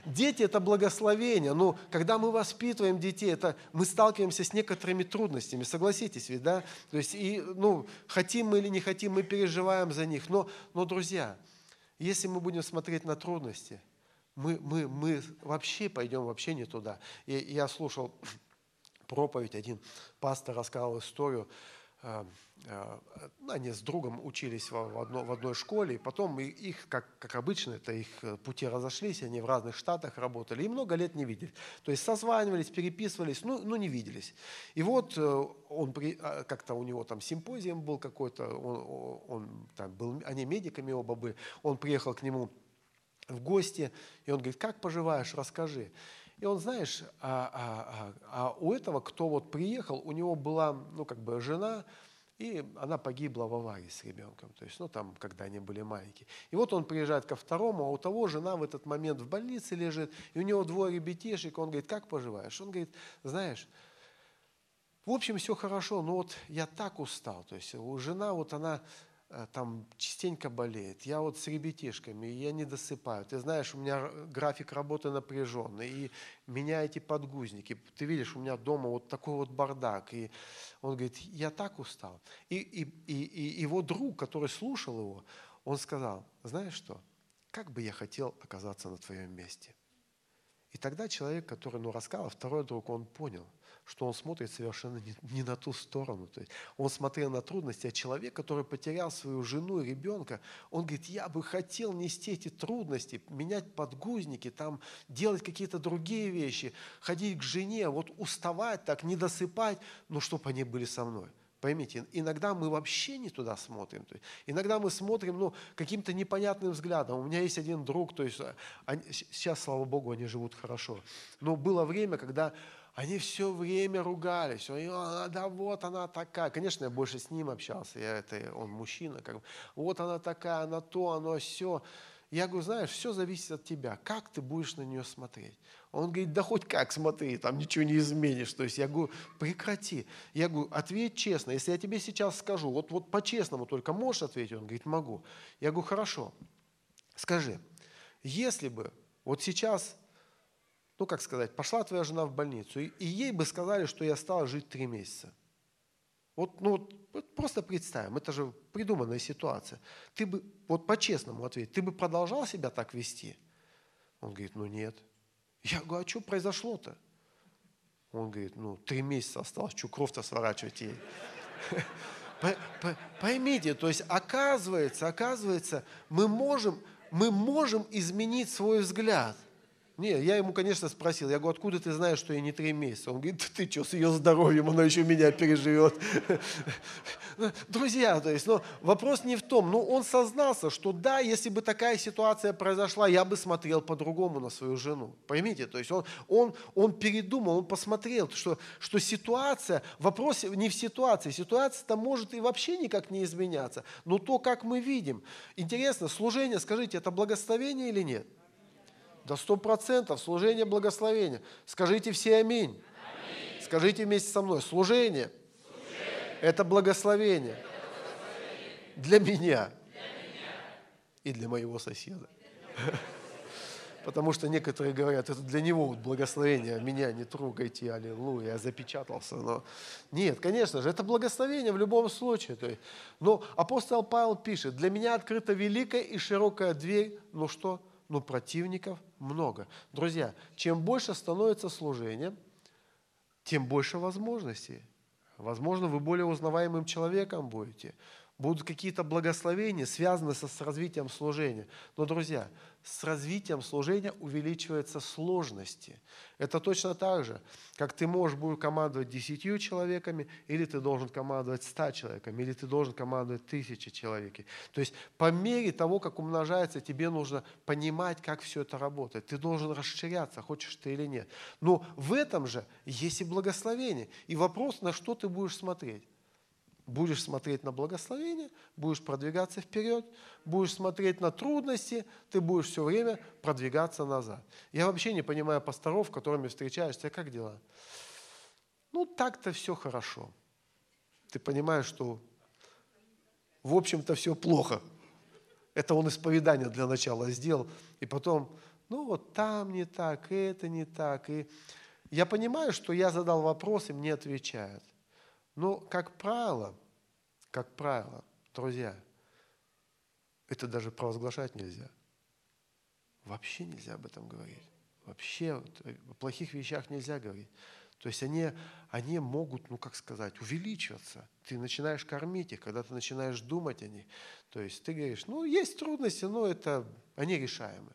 дети – это благословение. Ну, когда мы воспитываем детей, это, мы сталкиваемся с некоторыми трудностями. Согласитесь ведь, да? То есть, и, ну, хотим мы или не хотим, мы переживаем за них. Но, но друзья, если мы будем смотреть на трудности, мы, мы, мы вообще пойдем вообще не туда. И я слушал проповедь, один пастор рассказал историю, э, э, они с другом учились в, одно, в одной школе, и потом их, как, как обычно, это их э, пути разошлись, они в разных штатах работали, и много лет не виделись. То есть созванивались, переписывались, ну, ну не виделись. И вот он а, как-то у него там симпозиум был какой-то, он, он там был, они медиками оба были, он приехал к нему в гости, и он говорит, как поживаешь, расскажи. И он, знаешь, а, а, а, а у этого, кто вот приехал, у него была, ну, как бы жена, И она погибла в аварии с ребенком, то есть, ну, там, когда они были маленькие. И вот он приезжает ко второму, а у того жена в этот момент в больнице лежит, и у него двое ребятишек, он говорит, как поживаешь? Он говорит, знаешь, в общем, все хорошо, но вот я так устал, то есть, у жена, вот она, там частенько болеет, я вот с ребятишками, я не досыпаю. Ты знаешь, у меня график работы напряженный, и меня эти подгузники. Ты видишь, у меня дома вот такой вот бардак. И он говорит, я так устал. И, и, и, и его друг, который слушал его, он сказал, знаешь что, как бы я хотел оказаться на твоем месте. И тогда человек, который ну, рассказал, второй друг, он понял – что он смотрит совершенно не, не на ту сторону. То есть он смотрел на трудности, а человек, который потерял свою жену и ребенка, он говорит, я бы хотел нести эти трудности, менять подгузники, там, делать какие-то другие вещи, ходить к жене, вот уставать так, не досыпать, но чтобы они были со мной. Поймите, иногда мы вообще не туда смотрим. То есть, иногда мы смотрим ну, каким-то непонятным взглядом. У меня есть один друг, то есть они, сейчас, слава Богу, они живут хорошо. Но было время, когда они все время ругались. Он, да вот она такая. Конечно, я больше с ним общался. Я, это, он мужчина. Как бы. Вот она такая, она то, оно все. Я говорю, знаешь, все зависит от тебя. Как ты будешь на нее смотреть? Он говорит, да хоть как смотри, там ничего не изменишь. То есть я говорю, прекрати. Я говорю, ответь честно. Если я тебе сейчас скажу, вот, вот по-честному только можешь ответить? Он говорит, могу. Я говорю, хорошо. Скажи, если бы вот сейчас ну как сказать, пошла твоя жена в больницу, и, и ей бы сказали, что я стала жить три месяца. Вот, ну, вот просто представим, это же придуманная ситуация. Ты бы, вот по-честному ответь, ты бы продолжал себя так вести? Он говорит, ну нет. Я говорю, а что произошло-то? Он говорит, ну, три месяца осталось, что кровь-то сворачивать ей. Поймите, то есть оказывается, оказывается, мы можем, мы можем изменить свой взгляд. Не, я ему, конечно, спросил, я говорю, откуда ты знаешь, что я не три месяца? Он говорит, ты что, с ее здоровьем, она еще меня переживет. Друзья, то есть, но вопрос не в том, но он сознался, что да, если бы такая ситуация произошла, я бы смотрел по-другому на свою жену. Поймите, то есть он, он, он передумал, он посмотрел, что, что ситуация, вопрос не в ситуации, ситуация-то может и вообще никак не изменяться, но то, как мы видим. Интересно, служение, скажите, это благословение или нет? До сто процентов служение благословения. Скажите все аминь. аминь. Скажите вместе со мной. Служение, служение. это благословение, это благословение. Для, меня. и для моего соседа. Потому что некоторые говорят, это для него благословение, меня не трогайте, аллилуйя, я запечатался. Но нет, конечно же, это благословение в любом случае. То есть, но апостол Павел пишет, для меня открыта великая и широкая дверь, ну что, но противников много. Друзья, чем больше становится служение, тем больше возможностей. Возможно, вы более узнаваемым человеком будете. Будут какие-то благословения, связанные с развитием служения. Но, друзья, с развитием служения увеличиваются сложности. Это точно так же, как ты можешь будешь командовать десятью человеками, или ты должен командовать ста человеками, или ты должен командовать тысячи человеками. То есть по мере того, как умножается, тебе нужно понимать, как все это работает. Ты должен расширяться, хочешь ты или нет. Но в этом же есть и благословение. И вопрос, на что ты будешь смотреть. Будешь смотреть на благословение, будешь продвигаться вперед, будешь смотреть на трудности, ты будешь все время продвигаться назад. Я вообще не понимаю пасторов, с которыми встречаешься, как дела? Ну, так-то все хорошо. Ты понимаешь, что в общем-то все плохо. Это он исповедание для начала сделал. И потом, ну вот там не так, это не так. И я понимаю, что я задал вопрос, и мне отвечают. Но, как правило, как правило, друзья, это даже провозглашать нельзя. Вообще нельзя об этом говорить. Вообще о плохих вещах нельзя говорить. То есть они, они могут, ну как сказать, увеличиваться. Ты начинаешь кормить их, когда ты начинаешь думать о них. То есть ты говоришь, ну есть трудности, но это, они решаемы.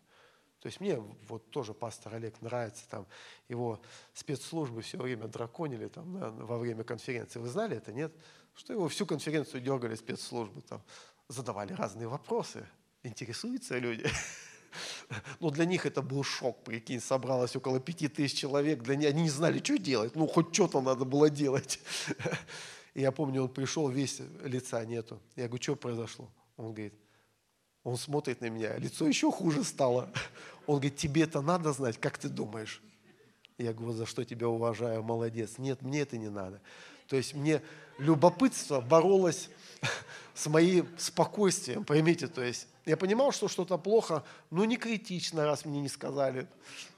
То есть мне вот тоже пастор Олег нравится, там его спецслужбы все время драконили там, на, во время конференции. Вы знали это, нет? Что его всю конференцию дергали спецслужбы, там, задавали разные вопросы. Интересуются люди. Но для них это был шок, прикинь, собралось около пяти тысяч человек, для них, они не знали, что делать, ну хоть что-то надо было делать. И я помню, он пришел, весь лица нету. Я говорю, что произошло? Он говорит, он смотрит на меня, лицо еще хуже стало. Он говорит, тебе это надо знать, как ты думаешь? Я говорю, за что тебя уважаю, молодец. Нет, мне это не надо. То есть мне любопытство боролось с моим спокойствием, поймите, то есть я понимал, что что-то плохо, но не критично, раз мне не сказали.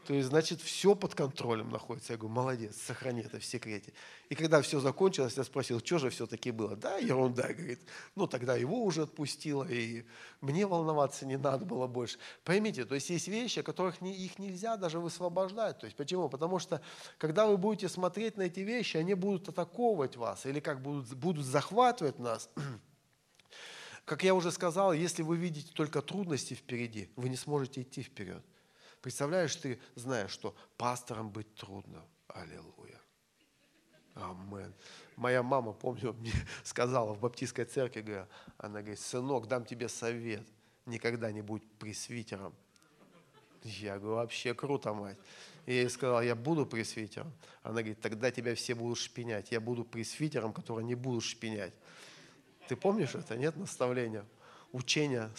То есть, значит, все под контролем находится. Я говорю, молодец, сохрани это в секрете. И когда все закончилось, я спросил, что же все-таки было? Да, ерунда, говорит. Ну, тогда его уже отпустило, и мне волноваться не надо было больше. Поймите, то есть есть вещи, о которых не, их нельзя даже высвобождать. То есть почему? Потому что, когда вы будете смотреть на эти вещи, они будут атаковывать вас, или как будут, будут захватывать нас – как я уже сказал, если вы видите только трудности впереди, вы не сможете идти вперед. Представляешь, ты знаешь, что пастором быть трудно. Аллилуйя. Амен. Моя мама, помню, мне сказала в баптистской церкви, она говорит, сынок, дам тебе совет, никогда не будь пресвитером. Я говорю, вообще круто, мать. И я ей сказал, я буду пресвитером. Она говорит, тогда тебя все будут шпинять. Я буду пресвитером, который не буду шпинять. Ты помнишь это, нет, наставления? Учения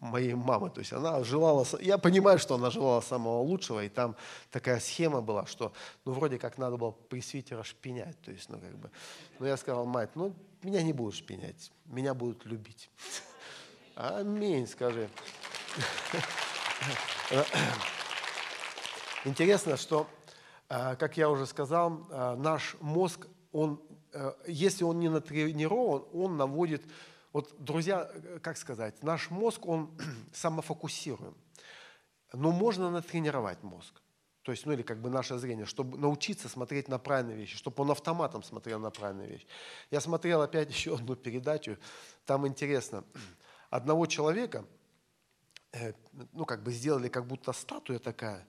моей мамы. То есть она желала, я понимаю, что она желала самого лучшего, и там такая схема была, что ну вроде как надо было пресвитера шпинять. То есть, ну как бы, но я сказал, мать, ну меня не будут шпинять, меня будут любить. Аминь, скажи. Интересно, что, а, как я уже сказал, а, наш мозг, он если он не натренирован, он наводит... Вот, друзья, э, как сказать, наш мозг, он самофокусируем. Но можно натренировать мозг. То есть, ну или как бы наше зрение, чтобы научиться смотреть на правильные вещи, чтобы он автоматом смотрел на правильные вещи. Я смотрел опять еще одну передачу, там интересно, одного человека, э, ну как бы сделали как будто статуя такая,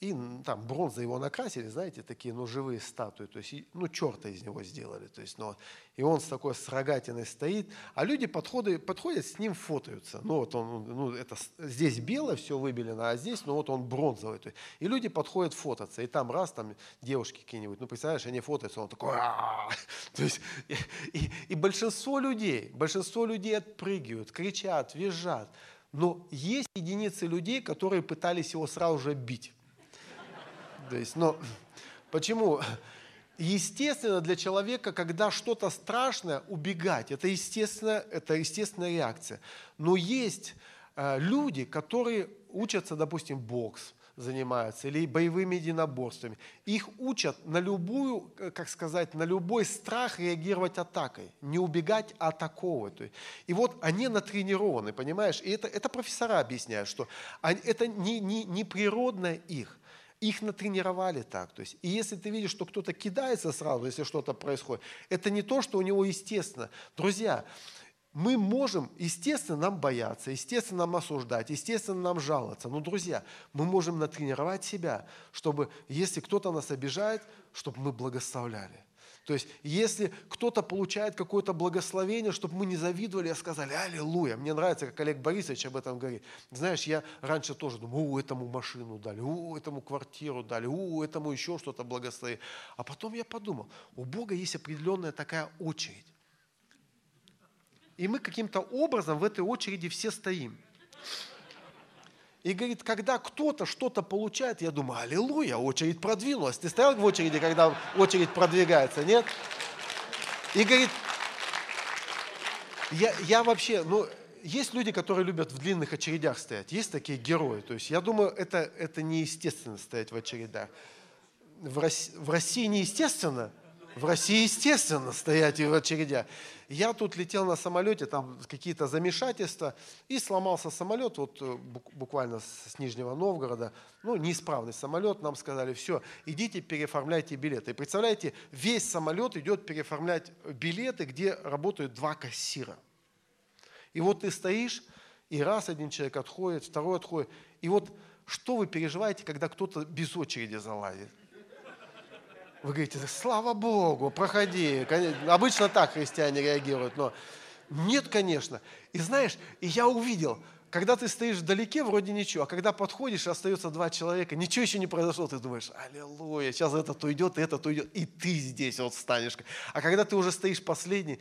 и там бронза его накрасили, знаете, такие, ну, живые статуи, то есть, ну, черта из него сделали, то есть, ну, и он с такой с рогатиной стоит, а люди подходы, подходят, с ним фотаются, ну, вот он, ну, это, здесь белое все выбелено, а здесь, ну, вот он бронзовый, то есть, и люди подходят фототься, и там раз, там девушки какие-нибудь, ну, представляешь, они фотаются, он такой, то есть, и, и большинство людей, большинство людей отпрыгивают, кричат, визжат, но есть единицы людей, которые пытались его сразу же бить. То есть, но почему? Естественно для человека, когда что-то страшное, убегать. Это, естественно, это естественная реакция. Но есть э, люди, которые учатся, допустим, бокс, занимаются, или боевыми единоборствами. Их учат на любую, как сказать, на любой страх реагировать атакой, не убегать, а атаковывать. И вот они натренированы, понимаешь? И это, это профессора объясняют, что это не, не, не природное их. Их натренировали так. То есть, и если ты видишь, что кто-то кидается сразу, если что-то происходит, это не то, что у него естественно. Друзья, мы можем, естественно, нам бояться, естественно, нам осуждать, естественно, нам жаловаться. Но, друзья, мы можем натренировать себя, чтобы, если кто-то нас обижает, чтобы мы благословляли. То есть, если кто-то получает какое-то благословение, чтобы мы не завидовали, а сказали «Аллилуйя». Мне нравится, как Олег Борисович об этом говорит. Знаешь, я раньше тоже думал, у, этому машину дали, у, этому квартиру дали, у, этому еще что-то благословили. А потом я подумал, у Бога есть определенная такая очередь. И мы каким-то образом в этой очереди все стоим. И говорит, когда кто-то что-то получает, я думаю, аллилуйя, очередь продвинулась. Ты стоял в очереди, когда очередь продвигается, нет? И говорит, я, я вообще, ну, есть люди, которые любят в длинных очередях стоять. Есть такие герои. То есть я думаю, это, это неестественно стоять в очередях. В России, в России неестественно, в России естественно стоять в очередях. Я тут летел на самолете, там какие-то замешательства, и сломался самолет, вот э, буквально с Нижнего Новгорода, ну, неисправный самолет, нам сказали, все, идите переоформляйте билеты. И представляете, весь самолет идет переоформлять билеты, где работают два кассира. И вот ты стоишь, и раз один человек отходит, второй отходит, и вот что вы переживаете, когда кто-то без очереди залазит? Вы говорите, слава Богу, проходи. Обычно так христиане реагируют, но нет, конечно. И знаешь, и я увидел, когда ты стоишь вдалеке, вроде ничего, а когда подходишь, и остается два человека, ничего еще не произошло, ты думаешь, аллилуйя, сейчас этот уйдет, этот уйдет, и ты здесь вот встанешь. А когда ты уже стоишь последний,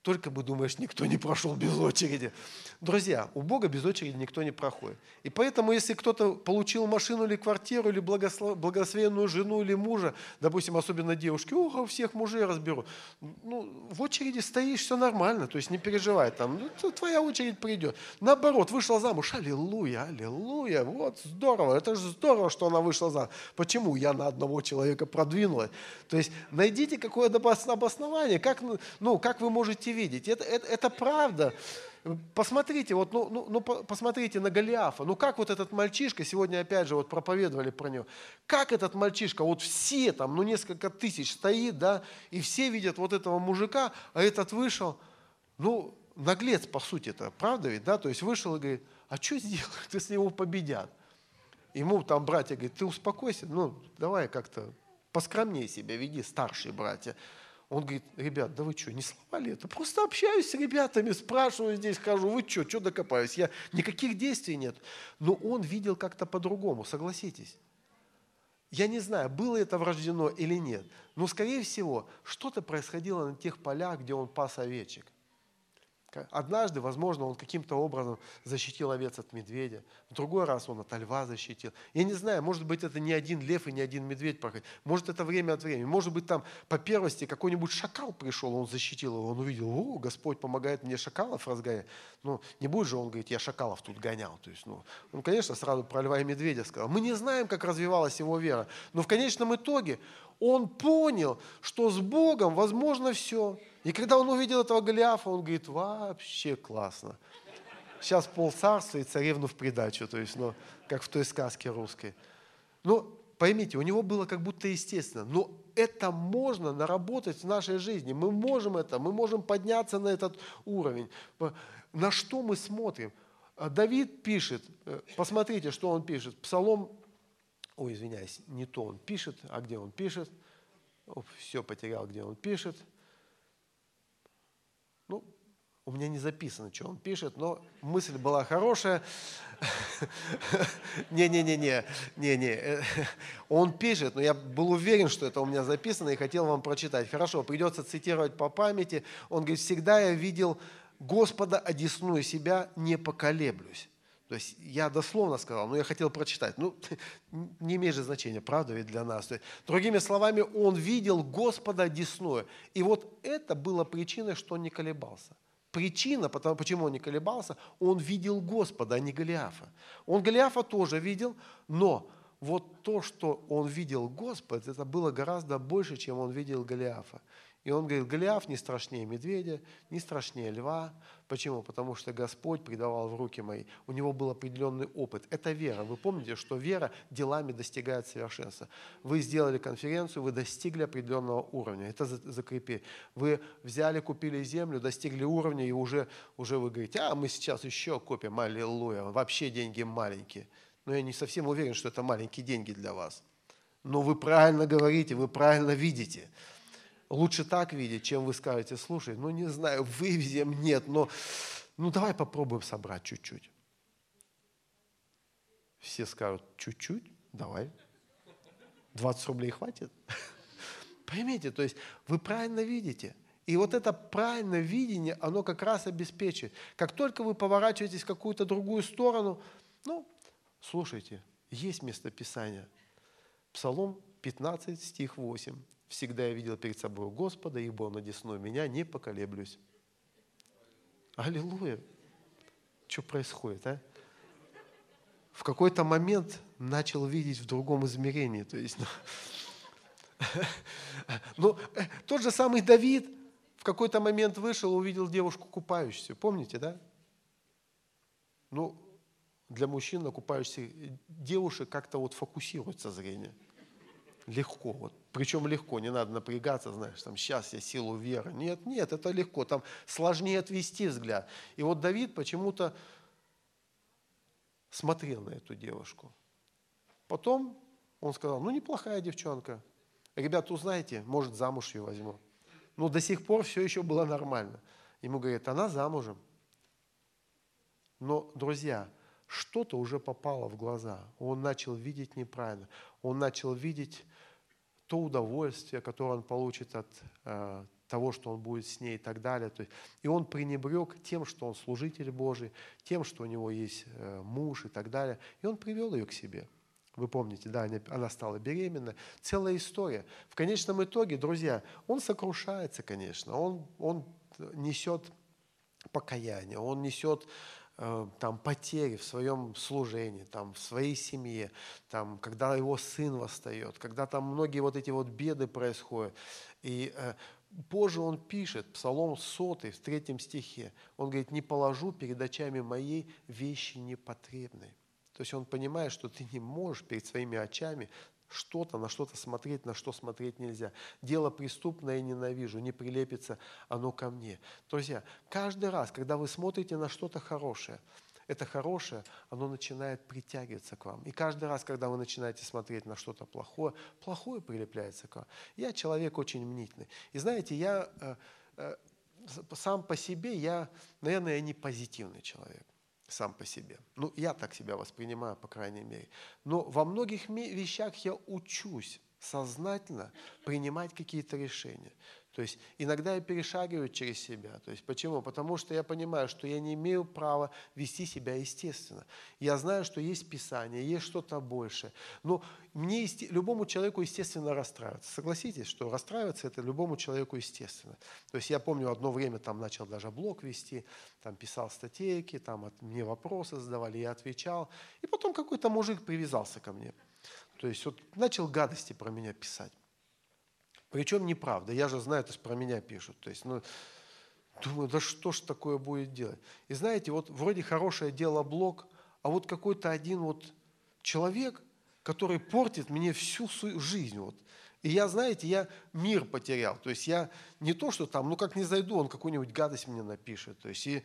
только бы думаешь, никто не прошел без очереди. Друзья, у Бога без очереди никто не проходит. И поэтому, если кто-то получил машину или квартиру, или благословенную жену или мужа, допустим, особенно девушки, ого, всех мужей разберу. Ну, в очереди стоишь, все нормально, то есть не переживай, там, ну, твоя очередь придет. Наоборот, вышла замуж, аллилуйя, аллилуйя, вот здорово, это же здорово, что она вышла замуж. Почему я на одного человека продвинулась? То есть найдите какое-то обоснование, как, ну, как вы можете видеть. Это, это, это правда. Посмотрите, вот, ну, ну, ну, посмотрите на Голиафа. Ну как вот этот мальчишка, сегодня опять же вот проповедовали про него, как этот мальчишка, вот все там, ну несколько тысяч стоит, да, и все видят вот этого мужика, а этот вышел, ну, наглец по сути это, правда ведь, да, то есть вышел и говорит, а что сделать, если его победят? Ему там братья говорят, ты успокойся, ну, давай как-то поскромнее себя веди, старшие братья. Он говорит, ребят, да вы что, не слова ли это? Просто общаюсь с ребятами, спрашиваю здесь, хожу, вы что, что докопаюсь? Я, никаких действий нет. Но он видел как-то по-другому, согласитесь. Я не знаю, было это врождено или нет, но, скорее всего, что-то происходило на тех полях, где он пас овечек. Однажды, возможно, он каким-то образом защитил овец от медведя, в другой раз он от льва защитил. Я не знаю, может быть, это не один лев и не один медведь проходит. Может, это время от времени. Может быть, там по первости какой-нибудь шакал пришел, он защитил его, он увидел, о, Господь помогает мне шакалов разгонять. Ну, не будет же он говорить, я шакалов тут гонял. То есть, ну, он, конечно, сразу про льва и медведя сказал. Мы не знаем, как развивалась его вера, но в конечном итоге он понял, что с Богом возможно все. И когда он увидел этого Голиафа, он говорит, вообще классно. Сейчас пол царства и царевну в придачу, то есть, ну, как в той сказке русской. Ну, поймите, у него было как будто естественно, но это можно наработать в нашей жизни. Мы можем это, мы можем подняться на этот уровень. На что мы смотрим? Давид пишет, э, посмотрите, что он пишет. Псалом, ой, извиняюсь, не то он пишет, а где он пишет? все потерял, где он пишет. У меня не записано, что он пишет, но мысль была хорошая. Не-не-не-не, не-не. Он пишет, но я был уверен, что это у меня записано и хотел вам прочитать. Хорошо, придется цитировать по памяти. Он говорит, всегда я видел Господа, одесную себя, не поколеблюсь. То есть я дословно сказал, но я хотел прочитать. Ну, не имеет же значения, правда ведь для нас. другими словами, он видел Господа одесную. И вот это было причиной, что он не колебался. Причина, потому, почему он не колебался, он видел Господа, а не Голиафа. Он Голиафа тоже видел, но вот то, что он видел Господа, это было гораздо больше, чем он видел Голиафа. И он говорит, Голиаф не страшнее медведя, не страшнее льва. Почему? Потому что Господь предавал в руки мои. У него был определенный опыт. Это вера. Вы помните, что вера делами достигает совершенства. Вы сделали конференцию, вы достигли определенного уровня. Это закрепи. Вы взяли, купили землю, достигли уровня, и уже, уже вы говорите, а мы сейчас еще купим, аллилуйя, вообще деньги маленькие. Но я не совсем уверен, что это маленькие деньги для вас. Но вы правильно говорите, вы правильно видите. Лучше так видеть, чем вы скажете, слушай, ну не знаю, вывезем, нет, но ну давай попробуем собрать чуть-чуть. Все скажут, чуть-чуть, давай. 20 рублей хватит? Поймите, то есть вы правильно видите. И вот это правильное видение, оно как раз обеспечивает. Как только вы поворачиваетесь в какую-то другую сторону, ну, слушайте, есть местописание. Псалом 15, стих 8. Всегда я видел перед собой Господа, ибо Он одесную меня, не поколеблюсь. Аллилуйя! Что происходит, а? В какой-то момент начал видеть в другом измерении. То есть, ну, ну, э, тот же самый Давид в какой-то момент вышел, увидел девушку купающуюся. Помните, да? Ну, для мужчин на купающихся девушек как-то вот фокусируется зрение – легко. Вот. Причем легко, не надо напрягаться, знаешь, там, сейчас я силу веры. Нет, нет, это легко, там сложнее отвести взгляд. И вот Давид почему-то смотрел на эту девушку. Потом он сказал, ну неплохая девчонка. Ребята, узнаете, может замуж ее возьму. Но до сих пор все еще было нормально. Ему говорят, она замужем. Но, друзья, что-то уже попало в глаза. Он начал видеть неправильно. Он начал видеть то удовольствие, которое он получит от э, того, что он будет с ней и так далее. То есть, и он пренебрег тем, что он служитель Божий, тем, что у него есть э, муж и так далее. И он привел ее к себе. Вы помните, да, она стала беременна. Целая история. В конечном итоге, друзья, он сокрушается, конечно. Он, он несет покаяние, он несет там, потери в своем служении, там, в своей семье, там, когда его сын восстает, когда там многие вот эти вот беды происходят. И э, позже он пишет, Псалом сотый, в третьем стихе, он говорит, «Не положу перед очами моей вещи непотребной». То есть он понимает, что ты не можешь перед своими очами что-то, на что-то смотреть, на что смотреть нельзя. Дело преступное ненавижу, не прилепится оно ко мне. Друзья, каждый раз, когда вы смотрите на что-то хорошее, это хорошее, оно начинает притягиваться к вам. И каждый раз, когда вы начинаете смотреть на что-то плохое, плохое прилепляется к вам. Я человек очень мнительный. И знаете, я э, э, сам по себе, я, наверное, я не позитивный человек сам по себе. Ну, я так себя воспринимаю, по крайней мере. Но во многих вещах я учусь сознательно принимать какие-то решения. То есть иногда я перешагиваю через себя. То есть почему? Потому что я понимаю, что я не имею права вести себя естественно. Я знаю, что есть Писание, есть что-то большее. Но мне, любому человеку естественно расстраиваться. Согласитесь, что расстраиваться это любому человеку естественно. То есть я помню, одно время там начал даже блог вести, там писал статейки, там от, мне вопросы задавали, я отвечал. И потом какой-то мужик привязался ко мне. То есть вот начал гадости про меня писать. Причем неправда. Я же знаю, это про меня пишут. То есть, ну, думаю, да что ж такое будет делать? И знаете, вот вроде хорошее дело блог, а вот какой-то один вот человек, который портит мне всю свою жизнь. Вот. И я, знаете, я мир потерял. То есть я не то, что там, ну как не зайду, он какую-нибудь гадость мне напишет. То есть и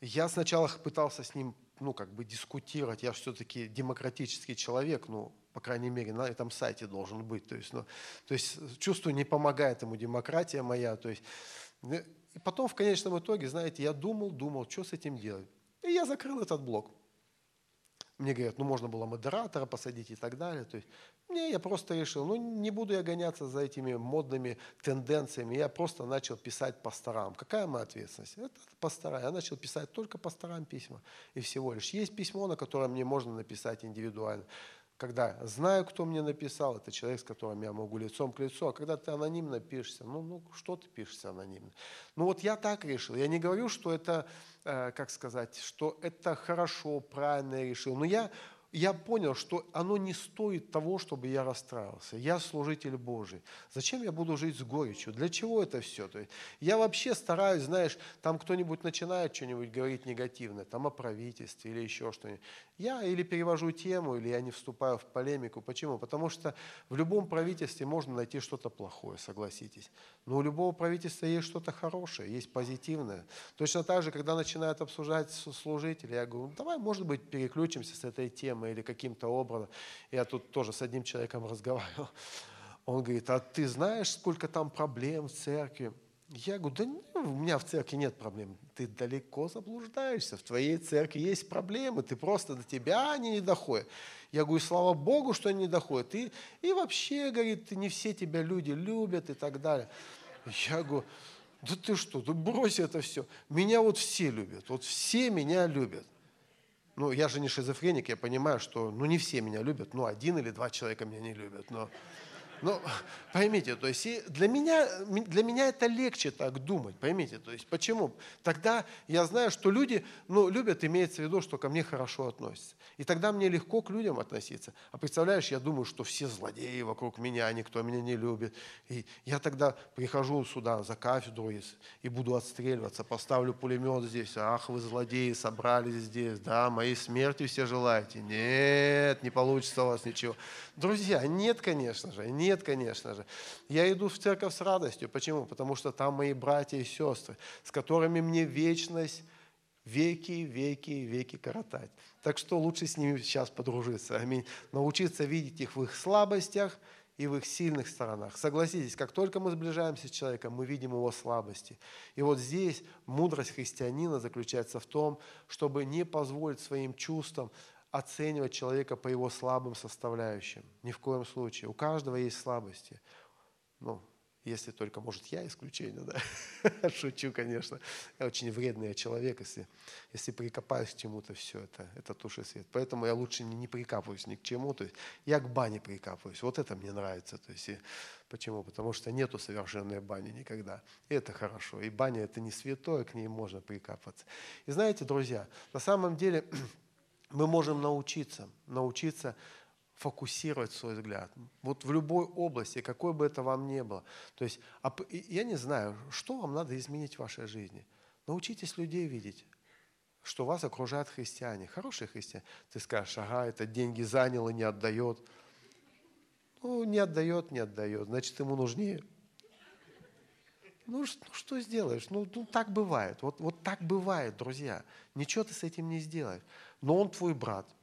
я сначала пытался с ним, ну как бы дискутировать. Я все-таки демократический человек, ну по крайней мере, на этом сайте должен быть. То есть, ну, то есть чувствую, не помогает ему демократия моя. То есть, э, и потом в конечном итоге, знаете, я думал, думал, что с этим делать. И я закрыл этот блог. Мне говорят, ну можно было модератора посадить и так далее. То есть, не, я просто решил, ну не буду я гоняться за этими модными тенденциями. Я просто начал писать пасторам. Какая моя ответственность? Это пастора. Я начал писать только пасторам письма. И всего лишь. Есть письмо, на которое мне можно написать индивидуально когда знаю, кто мне написал, это человек, с которым я могу лицом к лицу, а когда ты анонимно пишешься, ну, ну что ты пишешься анонимно? Ну вот я так решил. Я не говорю, что это, э, как сказать, что это хорошо, правильно я решил, но я я понял, что оно не стоит того, чтобы я расстраивался. Я служитель Божий. Зачем я буду жить с горечью? Для чего это все? То есть я вообще стараюсь, знаешь, там кто-нибудь начинает что-нибудь говорить негативное, там о правительстве или еще что-нибудь. Я или перевожу тему, или я не вступаю в полемику. Почему? Потому что в любом правительстве можно найти что-то плохое, согласитесь. Но у любого правительства есть что-то хорошее, есть позитивное. Точно так же, когда начинают обсуждать служители, я говорю, давай, может быть, переключимся с этой темы или каким-то образом. Я тут тоже с одним человеком разговаривал. Он говорит, а ты знаешь, сколько там проблем в церкви? Я говорю, да нет, у меня в церкви нет проблем. Ты далеко заблуждаешься. В твоей церкви есть проблемы, ты просто до тебя они не доходят. Я говорю, слава Богу, что они не доходят. И, и вообще, говорит, не все тебя люди любят и так далее. Я говорю, да ты что, да брось это все. Меня вот все любят, вот все меня любят. Ну, я же не шизофреник, я понимаю, что ну, не все меня любят, ну, один или два человека меня не любят, но ну, поймите, то есть для меня, для меня это легче так думать, поймите, то есть почему? Тогда я знаю, что люди, ну, любят, имеется в виду, что ко мне хорошо относятся. И тогда мне легко к людям относиться. А представляешь, я думаю, что все злодеи вокруг меня, никто меня не любит. И я тогда прихожу сюда за кафедру и, и буду отстреливаться, поставлю пулемет здесь. Ах, вы злодеи, собрались здесь, да, моей смерти все желаете. Нет, не получится у вас ничего. Друзья, нет, конечно же, нет нет, конечно же. Я иду в церковь с радостью. Почему? Потому что там мои братья и сестры, с которыми мне вечность веки, веки, веки коротать. Так что лучше с ними сейчас подружиться. Аминь. Научиться видеть их в их слабостях и в их сильных сторонах. Согласитесь, как только мы сближаемся с человеком, мы видим его слабости. И вот здесь мудрость христианина заключается в том, чтобы не позволить своим чувствам оценивать человека по его слабым составляющим. Ни в коем случае. У каждого есть слабости. Ну, если только, может, я исключение, да? Шучу, конечно. Я очень вредный человек, если, если прикопаюсь к чему-то, все это, это тушь свет. Поэтому я лучше не, не прикапываюсь ни к чему. То есть я к бане прикапываюсь. Вот это мне нравится. То есть, и, почему? Потому что нету совершенной бани никогда. И это хорошо. И баня это не святое, к ней можно прикапываться. И знаете, друзья, на самом деле мы можем научиться, научиться фокусировать свой взгляд. Вот в любой области, какой бы это вам ни было. То есть, я не знаю, что вам надо изменить в вашей жизни. Научитесь людей видеть, что вас окружают христиане, хорошие христиане. Ты скажешь, ага, это деньги занял и не отдает. Ну, не отдает, не отдает, значит, ему нужнее. Ну, что, что сделаешь? Ну, ну, так бывает. Вот, вот так бывает, друзья. Ничего ты с этим не сделаешь. Но он твой брат –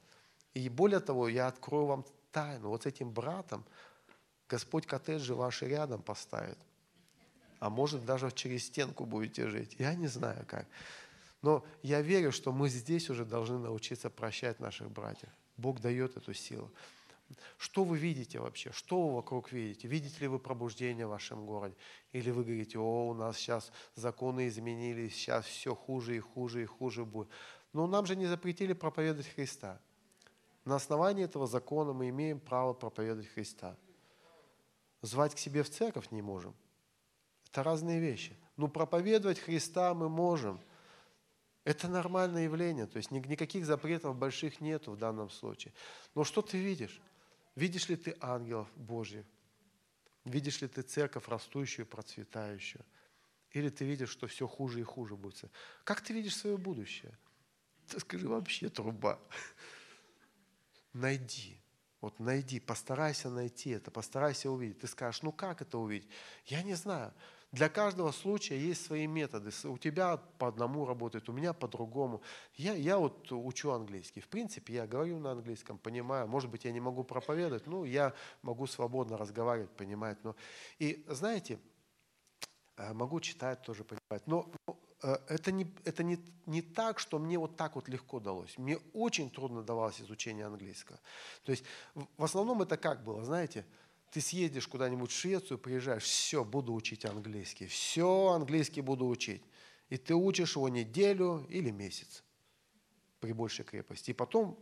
и более того, я открою вам тайну. Вот с этим братом Господь коттеджи ваши рядом поставит. А может, даже через стенку будете жить. Я не знаю как. Но я верю, что мы здесь уже должны научиться прощать наших братьев. Бог дает эту силу. Что вы видите вообще? Что вы вокруг видите? Видите ли вы пробуждение в вашем городе? Или вы говорите, о, у нас сейчас законы изменились, сейчас все хуже и хуже и хуже будет. Но нам же не запретили проповедовать Христа. На основании этого закона мы имеем право проповедовать Христа. Звать к себе в церковь не можем. Это разные вещи. Но проповедовать Христа мы можем. Это нормальное явление. То есть никаких запретов больших нету в данном случае. Но что ты видишь? Видишь ли ты ангелов Божьих? Видишь ли ты церковь растущую, процветающую? Или ты видишь, что все хуже и хуже будет? Как ты видишь свое будущее? Ты скажи, вообще труба найди. Вот найди, постарайся найти это, постарайся увидеть. Ты скажешь, ну как это увидеть? Я не знаю. Для каждого случая есть свои методы. У тебя по одному работает, у меня по другому. Я, я вот учу английский. В принципе, я говорю на английском, понимаю. Может быть, я не могу проповедовать, но я могу свободно разговаривать, понимать. Но... И знаете, э, могу читать тоже, понимать. Но Э, это, не, это не, не так, что мне вот так вот легко далось. Мне очень трудно давалось изучение английского. То есть в основном это как было, знаете, ты съездишь куда-нибудь в Швецию, приезжаешь, все, буду учить английский, все, английский буду учить. И ты учишь его неделю или месяц при большей крепости. И потом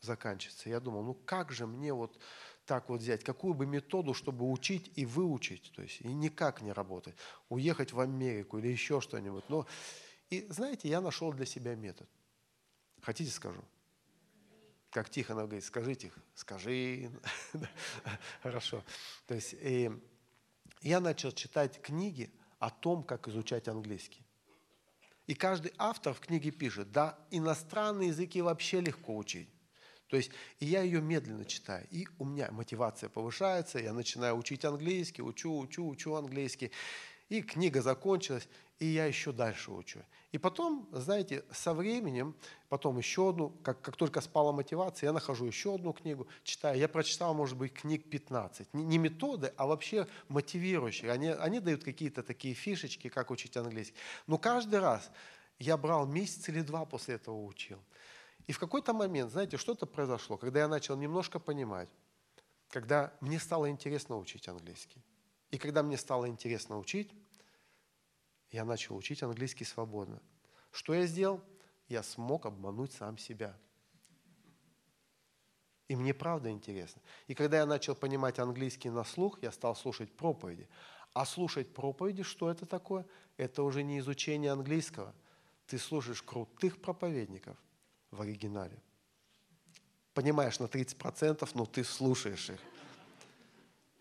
заканчивается. Я думал, ну как же мне вот так вот взять, какую бы методу, чтобы учить и выучить, то есть и никак не работать, уехать в Америку или еще что-нибудь. Но и знаете, я нашел для себя метод. Хотите скажу? Как Тихонов говорит, скажите, скажи. Хорошо. То есть и я начал читать книги о том, как изучать английский. И каждый автор в книге пишет, да, иностранные языки вообще легко учить. То есть и я ее медленно читаю, и у меня мотивация повышается, я начинаю учить английский, учу, учу, учу английский. И книга закончилась, и я еще дальше учу. И потом, знаете, со временем, потом еще одну, как, как только спала мотивация, я нахожу еще одну книгу, читаю. Я прочитал, может быть, книг 15. Не, не методы, а вообще мотивирующие. Они, они дают какие-то такие фишечки, как учить английский. Но каждый раз я брал месяц или два после этого учил. И в какой-то момент, знаете, что-то произошло, когда я начал немножко понимать, когда мне стало интересно учить английский. И когда мне стало интересно учить, я начал учить английский свободно. Что я сделал? Я смог обмануть сам себя. И мне правда интересно. И когда я начал понимать английский на слух, я стал слушать проповеди. А слушать проповеди, что это такое? Это уже не изучение английского. Ты слушаешь крутых проповедников – в оригинале. Понимаешь на 30%, но ты слушаешь их.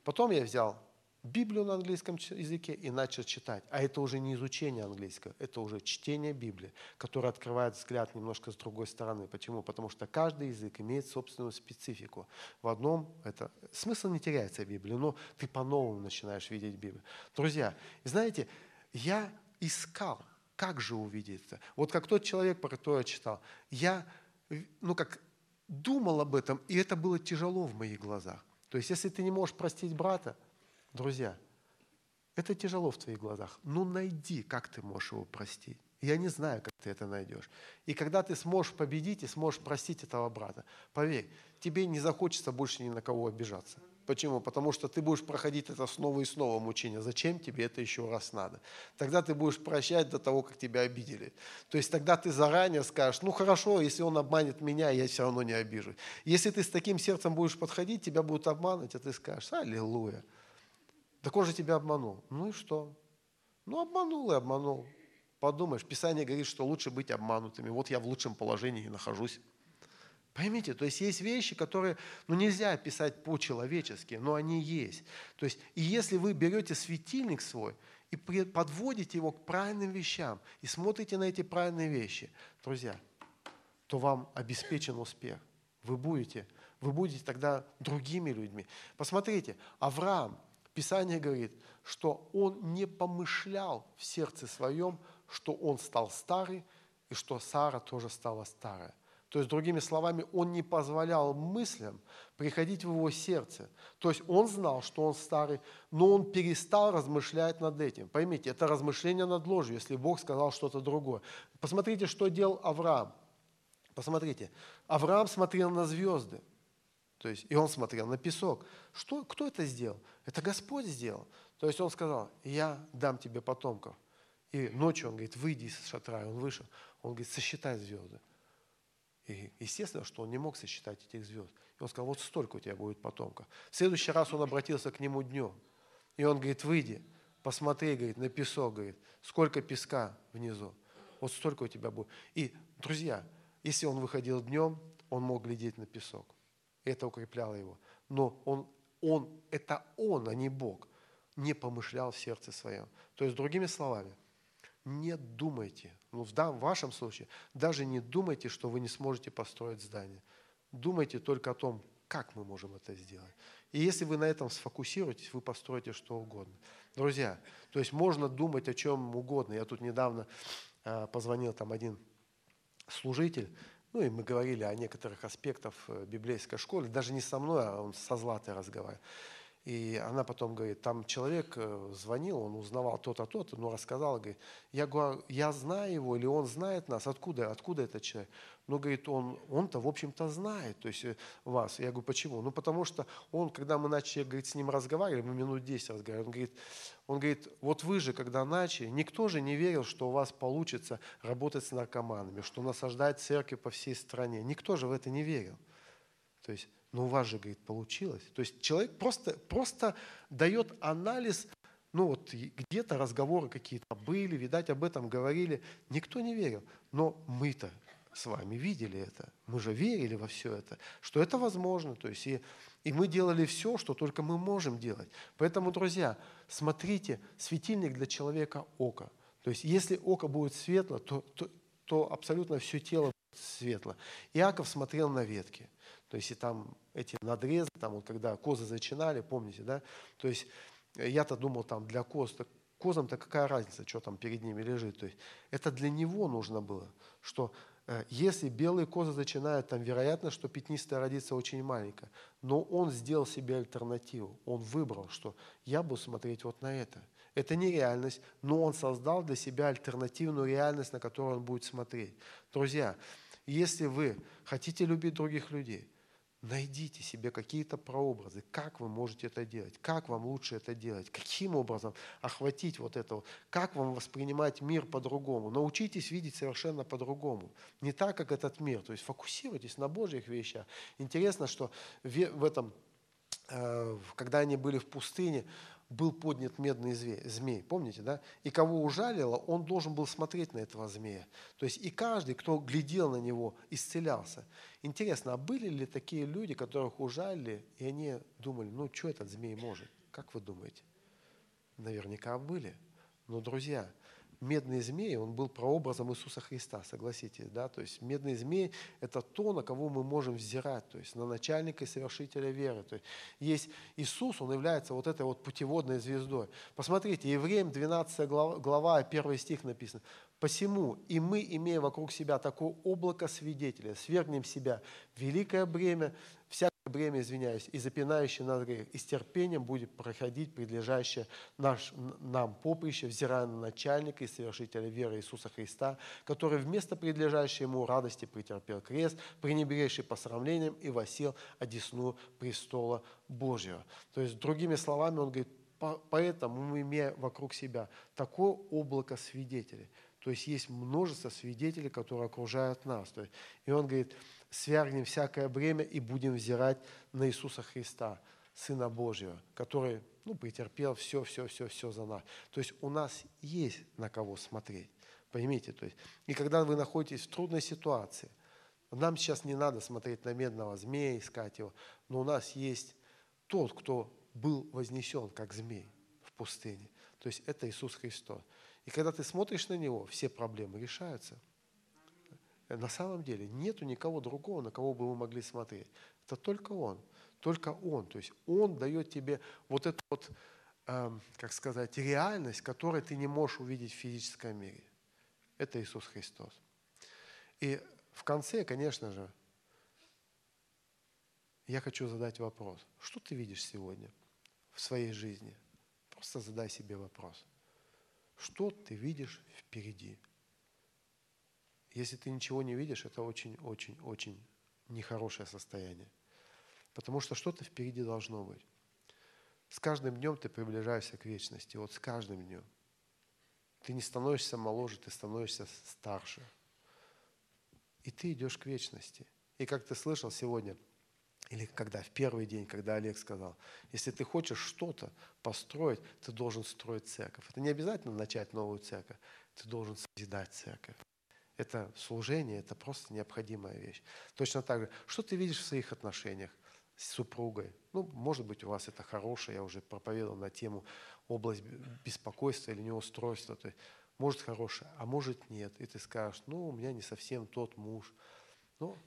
Потом я взял Библию на английском языке и начал читать. А это уже не изучение английского, это уже чтение Библии, которое открывает взгляд немножко с другой стороны. Почему? Потому что каждый язык имеет собственную специфику. В одном это смысл не теряется в Библии, но ты по-новому начинаешь видеть Библию. Друзья, знаете, я искал как же увидеть это? Вот как тот человек, про которого я читал, я, ну как, думал об этом, и это было тяжело в моих глазах. То есть, если ты не можешь простить брата, друзья, это тяжело в твоих глазах. Ну, найди, как ты можешь его простить. Я не знаю, как ты это найдешь. И когда ты сможешь победить и сможешь простить этого брата, поверь, тебе не захочется больше ни на кого обижаться. Почему? Потому что ты будешь проходить это снова и снова мучение. Зачем тебе это еще раз надо? Тогда ты будешь прощать до того, как тебя обидели. То есть тогда ты заранее скажешь, ну хорошо, если он обманет меня, я все равно не обижу. Если ты с таким сердцем будешь подходить, тебя будут обманывать, а ты скажешь, аллилуйя. Так он же тебя обманул. Ну и что? Ну обманул и обманул. Подумаешь, Писание говорит, что лучше быть обманутыми. Вот я в лучшем положении нахожусь. Поймите, то есть есть вещи, которые ну, нельзя описать по-человечески, но они есть. То есть, и если вы берете светильник свой и подводите его к правильным вещам и смотрите на эти правильные вещи, друзья, то вам обеспечен успех. Вы будете, вы будете тогда другими людьми. Посмотрите, Авраам, Писание говорит, что он не помышлял в сердце своем что он стал старый и что Сара тоже стала старая. То есть, другими словами, он не позволял мыслям приходить в его сердце. То есть он знал, что он старый, но он перестал размышлять над этим. Поймите, это размышление над ложью, если Бог сказал что-то другое. Посмотрите, что делал Авраам. Посмотрите, Авраам смотрел на звезды, то есть, и он смотрел на песок. Что, кто это сделал? Это Господь сделал. То есть он сказал, я дам тебе потомков. И ночью он говорит, выйди из шатра. И он вышел. Он говорит, сосчитай звезды. И естественно, что он не мог сосчитать этих звезд. И он сказал, вот столько у тебя будет потомков. В следующий раз он обратился к нему днем. И он говорит, выйди, посмотри, говорит, на песок, говорит, сколько песка внизу. Вот столько у тебя будет. И, друзья, если он выходил днем, он мог глядеть на песок. Это укрепляло его. Но он, он, это он, а не Бог, не помышлял в сердце своем. То есть, другими словами, не думайте, ну в вашем случае, даже не думайте, что вы не сможете построить здание. Думайте только о том, как мы можем это сделать. И если вы на этом сфокусируетесь, вы построите что угодно. Друзья, то есть можно думать о чем угодно. Я тут недавно э, позвонил там один служитель, ну и мы говорили о некоторых аспектах э, библейской школы, даже не со мной, а он со Златой разговаривал. И она потом говорит, там человек э, звонил, он узнавал то-то, то-то, но рассказал, говорит, я говорю, я знаю его, или он знает нас, откуда, откуда этот человек? Ну, говорит, он, он-то, в общем-то, знает, то есть э, вас. Я говорю, почему? Ну, потому что он, когда мы начали, говорит, с ним разговаривать, мы минут 10 разговаривали, он говорит, он говорит, вот вы же, когда начали, никто же не верил, что у вас получится работать с наркоманами, что насаждать церкви по всей стране. Никто же в это не верил. То есть но у вас же, говорит, получилось. То есть человек просто, просто дает анализ, ну вот где-то разговоры какие-то были, видать, об этом говорили. Никто не верил. Но мы-то с вами видели это. Мы же верили во все это, что это возможно. То есть и, и мы делали все, что только мы можем делать. Поэтому, друзья, смотрите, светильник для человека око. То есть если око будет светло, то, то, то абсолютно все тело будет светло. Иаков смотрел на ветки. То есть и там эти надрезы, там вот когда козы зачинали, помните, да? То есть э, я-то думал там для коз, так козам-то какая разница, что там перед ними лежит. То есть это для него нужно было, что э, если белые козы зачинают, там вероятно, что пятнистая родится очень маленькая. Но он сделал себе альтернативу. Он выбрал, что я буду смотреть вот на это. Это не реальность, но он создал для себя альтернативную реальность, на которую он будет смотреть. Друзья, если вы хотите любить других людей, Найдите себе какие-то прообразы, как вы можете это делать, как вам лучше это делать, каким образом охватить вот это, как вам воспринимать мир по-другому. Научитесь видеть совершенно по-другому, не так, как этот мир. То есть фокусируйтесь на Божьих вещах. Интересно, что в этом, э, когда они были в пустыне, был поднят медный змей, помните, да? И кого ужалило, он должен был смотреть на этого змея. То есть и каждый, кто глядел на него, исцелялся. Интересно, а были ли такие люди, которых ужалили, и они думали, ну что этот змей может? Как вы думаете? Наверняка были. Но, друзья, медный змей, он был прообразом Иисуса Христа, согласитесь, да, то есть медный змей – это то, на кого мы можем взирать, то есть на начальника и совершителя веры. То есть, есть Иисус, он является вот этой вот путеводной звездой. Посмотрите, Евреям 12 глава, глава 1 стих написано, «Посему и мы, имея вокруг себя такое облако свидетеля, свергнем себя великое бремя, бремя, извиняюсь, и запинающий нас грех, и с терпением будет проходить предлежащее наш, нам поприще, взирая на начальника и совершителя веры Иисуса Христа, который вместо предлежащей ему радости претерпел крест, пренебрегший посрамлением и восел одесну престола Божьего. То есть, другими словами, он говорит, поэтому мы имеем вокруг себя такое облако свидетелей. То есть есть множество свидетелей, которые окружают нас. И он говорит, свергнем всякое бремя и будем взирать на Иисуса Христа, Сына Божьего, который ну, претерпел все, все, все, все за нас. То есть у нас есть на кого смотреть. Поймите, то есть, и когда вы находитесь в трудной ситуации, нам сейчас не надо смотреть на медного змея, искать его, но у нас есть тот, кто был вознесен, как змей в пустыне. То есть это Иисус Христос. И когда ты смотришь на Него, все проблемы решаются. На самом деле нету никого другого, на кого бы мы могли смотреть. Это только Он. Только Он. То есть Он дает тебе вот эту вот, э, как сказать, реальность, которую ты не можешь увидеть в физическом мире. Это Иисус Христос. И в конце, конечно же, я хочу задать вопрос. Что ты видишь сегодня в своей жизни? Просто задай себе вопрос что ты видишь впереди. Если ты ничего не видишь, это очень-очень-очень нехорошее состояние. Потому что что-то впереди должно быть. С каждым днем ты приближаешься к вечности. Вот с каждым днем. Ты не становишься моложе, ты становишься старше. И ты идешь к вечности. И как ты слышал сегодня – или когда, в первый день, когда Олег сказал, если ты хочешь что-то построить, ты должен строить церковь. Это не обязательно начать новую церковь, ты должен созидать церковь. Это служение, это просто необходимая вещь. Точно так же, что ты видишь в своих отношениях с супругой? Ну, может быть, у вас это хорошее, я уже проповедовал на тему область беспокойства или неустройства. То есть, может, хорошее, а может, нет. И ты скажешь, ну, у меня не совсем тот муж. Ну,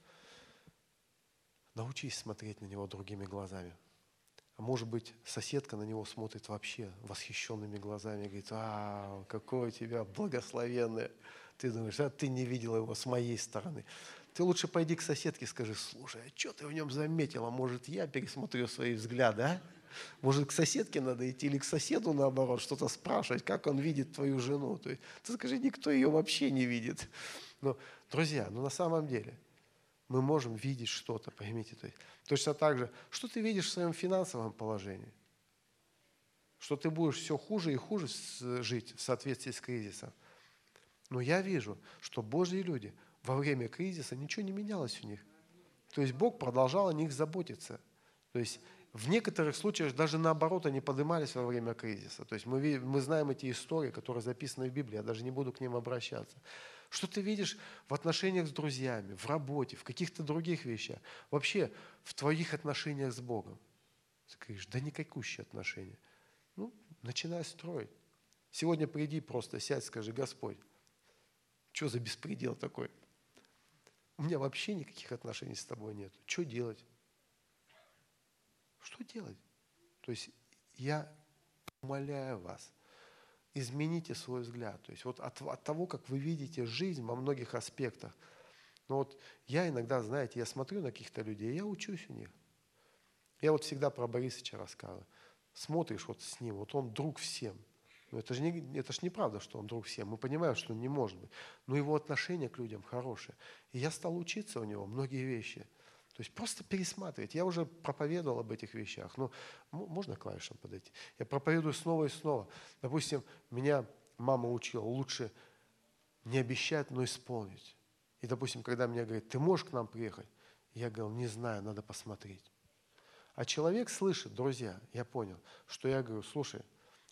Научись смотреть на него другими глазами. А может быть, соседка на него смотрит вообще восхищенными глазами и говорит, а, какое у тебя благословенное. Ты думаешь, а ты не видела его с моей стороны. Ты лучше пойди к соседке скажи, слушай, а что ты в нем заметила? Может, я пересмотрю свои взгляды, а? Может, к соседке надо идти или к соседу, наоборот, что-то спрашивать, как он видит твою жену. То есть, ты скажи, никто ее вообще не видит. Но, друзья, ну на самом деле – мы можем видеть что-то, поймите. То есть, точно так же, что ты видишь в своем финансовом положении? Что ты будешь все хуже и хуже жить в соответствии с кризисом. Но я вижу, что Божьи люди во время кризиса ничего не менялось у них. То есть Бог продолжал о них заботиться. То есть в некоторых случаях даже наоборот они поднимались во время кризиса. То есть мы, мы знаем эти истории, которые записаны в Библии, я даже не буду к ним обращаться. Что ты видишь в отношениях с друзьями, в работе, в каких-то других вещах, вообще в твоих отношениях с Богом? Ты говоришь, да никакущие отношения. Ну, начинай строить. Сегодня приди просто, сядь, скажи, Господь, что за беспредел такой? У меня вообще никаких отношений с тобой нет. Что делать? Что делать? То есть я умоляю вас, измените свой взгляд. То есть вот от, от того, как вы видите жизнь во многих аспектах. Но вот я иногда, знаете, я смотрю на каких-то людей, я учусь у них. Я вот всегда про Борисовича рассказываю. Смотришь вот с ним, вот он друг всем. Но это же, не, это же неправда, что он друг всем. Мы понимаем, что он не может быть. Но его отношение к людям хорошее. И я стал учиться у него многие вещи. То есть просто пересматривать. Я уже проповедовал об этих вещах. Но можно клавишам подойти? Я проповедую снова и снова. Допустим, меня мама учила, лучше не обещать, но исполнить. И, допустим, когда мне говорят, ты можешь к нам приехать? Я говорю, не знаю, надо посмотреть. А человек слышит, друзья, я понял, что я говорю, слушай,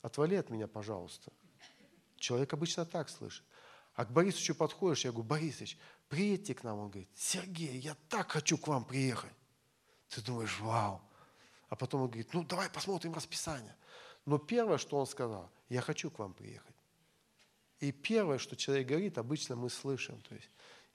отвали от меня, пожалуйста. Человек обычно так слышит. А к Борисовичу подходишь, я говорю, Борисович, приедьте к нам. Он говорит, Сергей, я так хочу к вам приехать. Ты думаешь, вау. А потом он говорит, ну давай посмотрим расписание. Но первое, что он сказал, я хочу к вам приехать. И первое, что человек говорит, обычно мы слышим. То есть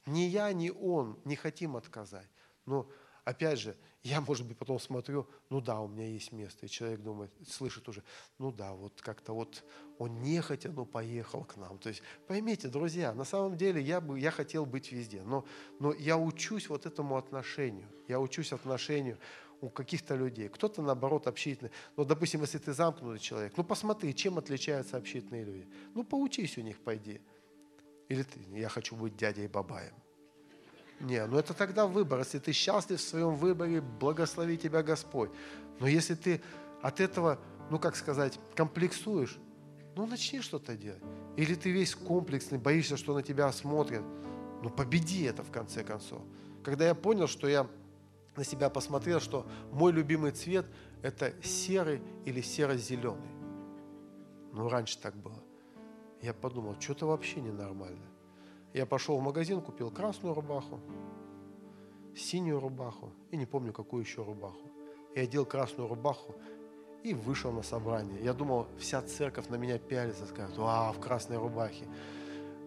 ни я, ни он не хотим отказать. Но опять же, я, может быть, потом смотрю, ну да, у меня есть место. И человек думает, слышит уже, ну да, вот как-то вот он нехотя, но поехал к нам. То есть поймите, друзья, на самом деле я, бы, я хотел быть везде, но, но я учусь вот этому отношению. Я учусь отношению у каких-то людей. Кто-то, наоборот, общительный. Ну, допустим, если ты замкнутый человек, ну, посмотри, чем отличаются общительные люди. Ну, поучись у них, пойди. Или ты, я хочу быть дядей Бабаем. Не, ну это тогда выбор. Если ты счастлив в своем выборе, благослови тебя Господь. Но если ты от этого, ну как сказать, комплексуешь, ну начни что-то делать. Или ты весь комплексный, боишься, что на тебя смотрят. Ну победи это в конце концов. Когда я понял, что я на себя посмотрел, что мой любимый цвет – это серый или серо-зеленый. Ну, раньше так было. Я подумал, что-то вообще ненормально. Я пошел в магазин, купил красную рубаху, синюю рубаху и не помню, какую еще рубаху. Я одел красную рубаху и вышел на собрание. Я думал, вся церковь на меня пялится, скажет, а, в красной рубахе.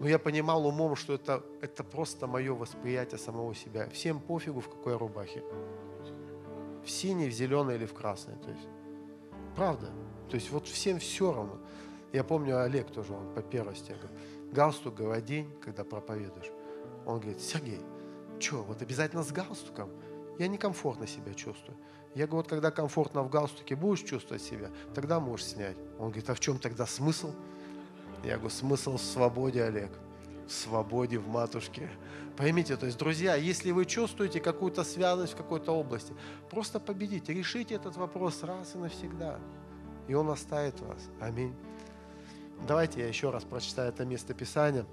Но я понимал умом, что это, это просто мое восприятие самого себя. Всем пофигу, в какой рубахе. В синей, в зеленой или в красной. То есть, правда. То есть вот всем все равно. Я помню, Олег тоже, он по первости, говорит, галстук одень, когда проповедуешь. Он говорит, Сергей, что, вот обязательно с галстуком? Я некомфортно себя чувствую. Я говорю, вот когда комфортно в галстуке будешь чувствовать себя, тогда можешь снять. Он говорит, а в чем тогда смысл? Я говорю, смысл в свободе, Олег. В свободе, в матушке. Поймите, то есть, друзья, если вы чувствуете какую-то связанность в какой-то области, просто победите, решите этот вопрос раз и навсегда. И он оставит вас. Аминь. Давайте я еще раз прочитаю это место Писания,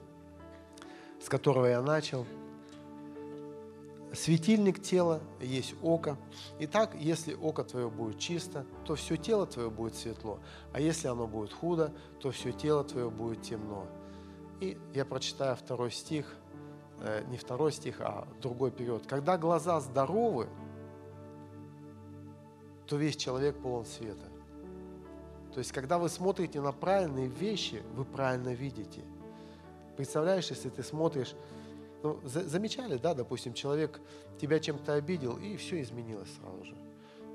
с которого я начал. Светильник тела есть око. Итак, если око твое будет чисто, то все тело твое будет светло. А если оно будет худо, то все тело твое будет темно. И я прочитаю второй стих, э, не второй стих, а другой период. Когда глаза здоровы, то весь человек полон света. То есть, когда вы смотрите на правильные вещи, вы правильно видите. Представляешь, если ты смотришь, ну, за, замечали, да, допустим, человек тебя чем-то обидел, и все изменилось сразу же.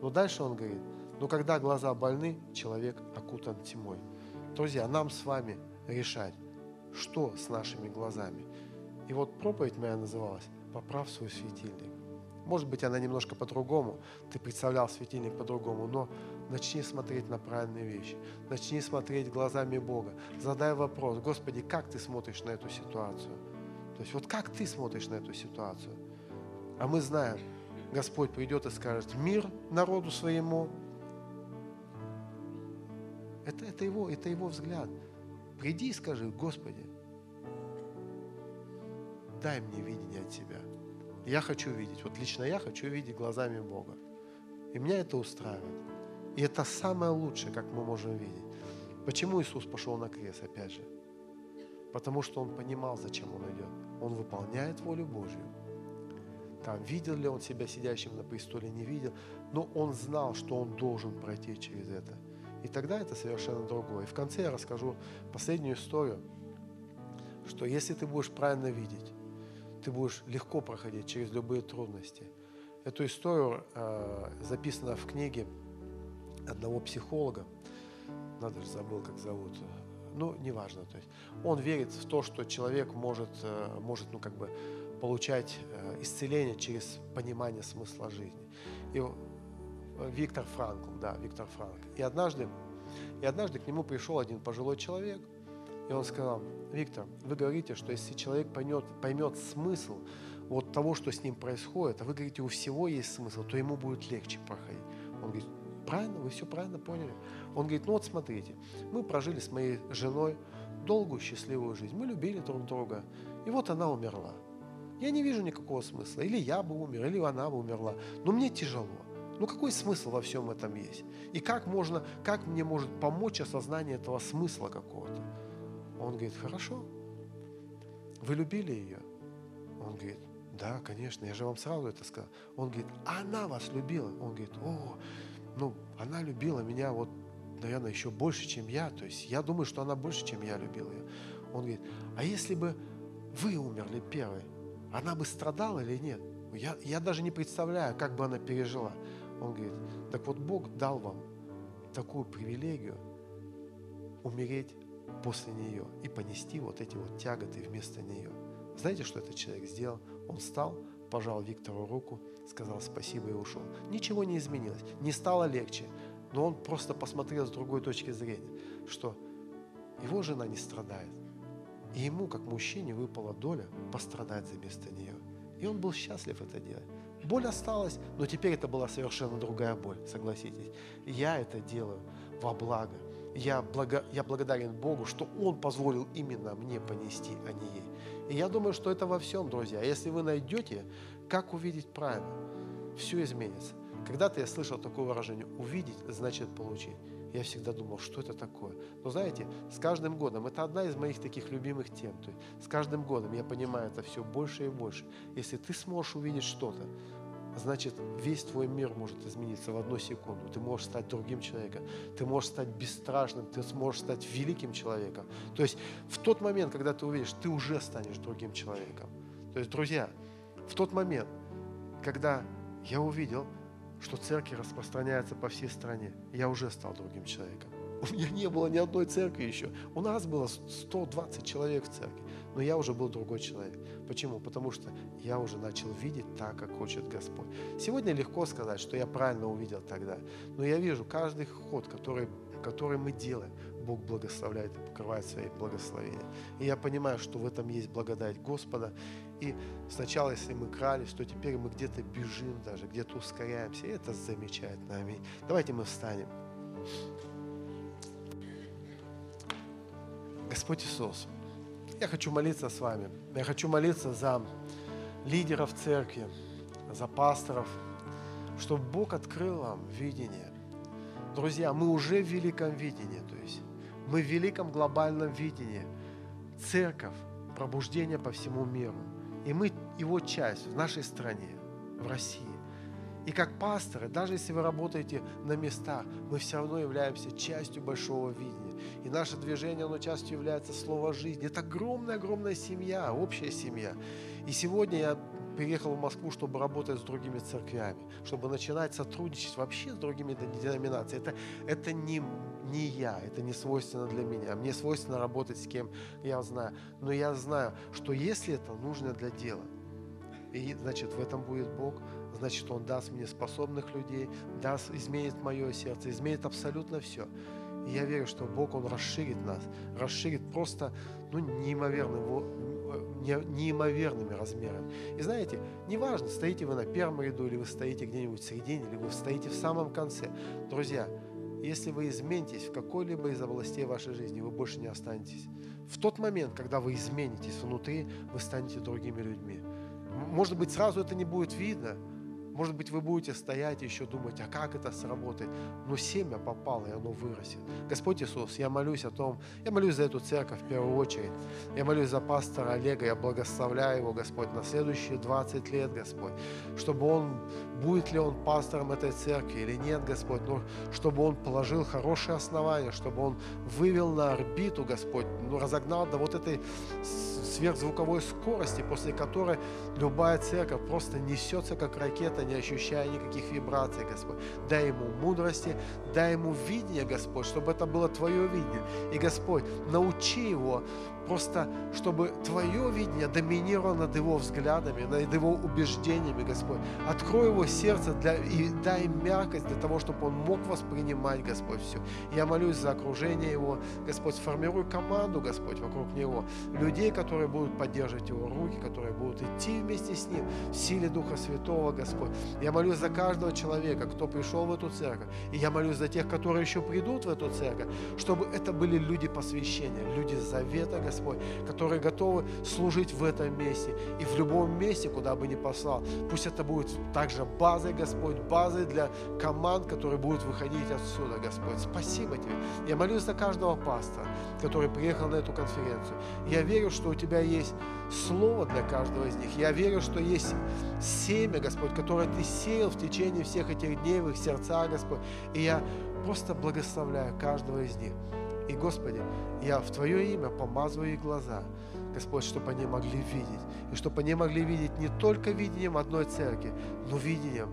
Но дальше он говорит, ну, когда глаза больны, человек окутан тьмой. Друзья, нам с вами решать, что с нашими глазами. И вот проповедь моя называлась «Поправ свой светильник». Может быть, она немножко по-другому, ты представлял светильник по-другому, но начни смотреть на правильные вещи, начни смотреть глазами Бога. Задай вопрос, Господи, как ты смотришь на эту ситуацию? То есть вот как ты смотришь на эту ситуацию? А мы знаем, Господь придет и скажет, мир народу своему. Это, это, его, это его взгляд. Приди и скажи, Господи, дай мне видение от Тебя. Я хочу видеть, вот лично я хочу видеть глазами Бога. И меня это устраивает. И это самое лучшее, как мы можем видеть. Почему Иисус пошел на крест, опять же? Потому что Он понимал, зачем Он идет. Он выполняет волю Божью. Там, видел ли он себя сидящим на престоле, не видел, но он знал, что он должен пройти через это. И тогда это совершенно другое. И в конце я расскажу последнюю историю, что если ты будешь правильно видеть, ты будешь легко проходить через любые трудности. Эту историю э, записана в книге одного психолога, надо же забыл, как зовут, ну, неважно, то есть он верит в то, что человек может, э, может ну, как бы получать э, исцеление через понимание смысла жизни. И Виктор Франкл, да, Виктор Франк. И однажды, и однажды к нему пришел один пожилой человек, и он сказал, Виктор, вы говорите, что если человек поймет, поймет смысл вот того, что с ним происходит, а вы говорите, у всего есть смысл, то ему будет легче проходить. Он говорит, правильно, вы все правильно поняли. Он говорит, ну вот смотрите, мы прожили с моей женой долгую счастливую жизнь, мы любили друг друга, и вот она умерла. Я не вижу никакого смысла. Или я бы умер, или она бы умерла. Но мне тяжело. Ну какой смысл во всем этом есть? И как можно, как мне может помочь осознание этого смысла какого-то? Он говорит, хорошо. Вы любили ее? Он говорит, да, конечно, я же вам сразу это сказал. Он говорит, она вас любила? Он говорит, о, ну, она любила меня вот, наверное, еще больше, чем я. То есть я думаю, что она больше, чем я любил ее. Он говорит, а если бы вы умерли первой, она бы страдала или нет? Я, я даже не представляю, как бы она пережила. Он говорит, так вот Бог дал вам такую привилегию умереть после нее и понести вот эти вот тяготы вместо нее. Знаете, что этот человек сделал? Он встал, пожал Виктору руку, сказал спасибо и ушел. Ничего не изменилось, не стало легче, но он просто посмотрел с другой точки зрения, что его жена не страдает. И ему, как мужчине, выпала доля пострадать за место нее. И он был счастлив это делать. Боль осталась, но теперь это была совершенно другая боль, согласитесь. Я это делаю во благо. Я, благо, я благодарен Богу, что Он позволил именно мне понести, а не ей. И я думаю, что это во всем, друзья. Если вы найдете, как увидеть правильно, все изменится. Когда-то я слышал такое выражение «увидеть значит получить». Я всегда думал, что это такое. Но знаете, с каждым годом, это одна из моих таких любимых тем. То есть с каждым годом я понимаю это все больше и больше. Если ты сможешь увидеть что-то, значит, весь твой мир может измениться в одну секунду. Ты можешь стать другим человеком, ты можешь стать бесстрашным, ты сможешь стать великим человеком. То есть в тот момент, когда ты увидишь, ты уже станешь другим человеком. То есть, друзья, в тот момент, когда я увидел, что церкви распространяются по всей стране, я уже стал другим человеком. У меня не было ни одной церкви еще. У нас было 120 человек в церкви, но я уже был другой человек. Почему? Потому что я уже начал видеть так, как хочет Господь. Сегодня легко сказать, что я правильно увидел тогда, но я вижу каждый ход, который, который мы делаем, Бог благословляет и покрывает свои благословения. И я понимаю, что в этом есть благодать Господа. И сначала, если мы крались, то теперь мы где-то бежим даже, где-то ускоряемся. И это замечательно. Аминь. Давайте мы встанем. Господь Иисус, я хочу молиться с вами. Я хочу молиться за лидеров церкви, за пасторов, чтобы Бог открыл вам видение. Друзья, мы уже в великом видении, то есть мы в великом глобальном видении. Церковь, пробуждение по всему миру. И мы его часть в нашей стране, в России. И как пасторы, даже если вы работаете на местах, мы все равно являемся частью большого видения. И наше движение, оно частью является слово жизни. Это огромная-огромная семья, общая семья. И сегодня я приехал в Москву, чтобы работать с другими церквями, чтобы начинать сотрудничать вообще с другими деноминациями. Это, это не, не я, это не свойственно для меня. Мне свойственно работать с кем я знаю. Но я знаю, что если это нужно для дела, и значит в этом будет Бог, значит Он даст мне способных людей, даст, изменит мое сердце, изменит абсолютно все. И я верю, что Бог, Он расширит нас, расширит просто ну, неимоверным, неимоверными размерами. И знаете, неважно, стоите вы на первом ряду, или вы стоите где-нибудь в середине, или вы стоите в самом конце. Друзья, если вы изменитесь в какой-либо из областей вашей жизни, вы больше не останетесь. В тот момент, когда вы изменитесь внутри, вы станете другими людьми. Может быть, сразу это не будет видно, может быть, вы будете стоять и еще думать, а как это сработает? Но семя попало, и оно вырастет. Господь Иисус, я молюсь о том, я молюсь за эту церковь в первую очередь. Я молюсь за пастора Олега, я благословляю его, Господь, на следующие 20 лет, Господь, чтобы он, будет ли он пастором этой церкви или нет, Господь, но чтобы он положил хорошее основание, чтобы он вывел на орбиту, Господь, ну, разогнал до вот этой сверхзвуковой скорости, после которой любая церковь просто несется как ракета, не ощущая никаких вибраций, Господь. Дай ему мудрости, дай ему видение, Господь, чтобы это было Твое видение. И, Господь, научи его Просто, чтобы Твое видение доминировало над его взглядами, над его убеждениями, Господь. Открой его сердце для, и дай мягкость для того, чтобы он мог воспринимать, Господь, все. Я молюсь за окружение его, Господь, сформируй команду, Господь, вокруг него. Людей, которые будут поддерживать его руки, которые будут идти вместе с ним в силе Духа Святого, Господь. Я молюсь за каждого человека, кто пришел в эту церковь. И я молюсь за тех, которые еще придут в эту церковь, чтобы это были люди посвящения, люди завета, Господь Господь, которые готовы служить в этом месте и в любом месте, куда бы ни послал. Пусть это будет также базой, Господь, базой для команд, которые будут выходить отсюда, Господь. Спасибо Тебе. Я молюсь за каждого пастора, который приехал на эту конференцию. Я верю, что у Тебя есть слово для каждого из них. Я верю, что есть семя, Господь, которое Ты сеял в течение всех этих дней в их сердца, Господь. И я просто благословляю каждого из них. И, Господи, я в Твое имя помазываю их глаза, Господь, чтобы они могли видеть. И чтобы они могли видеть не только видением одной церкви, но видением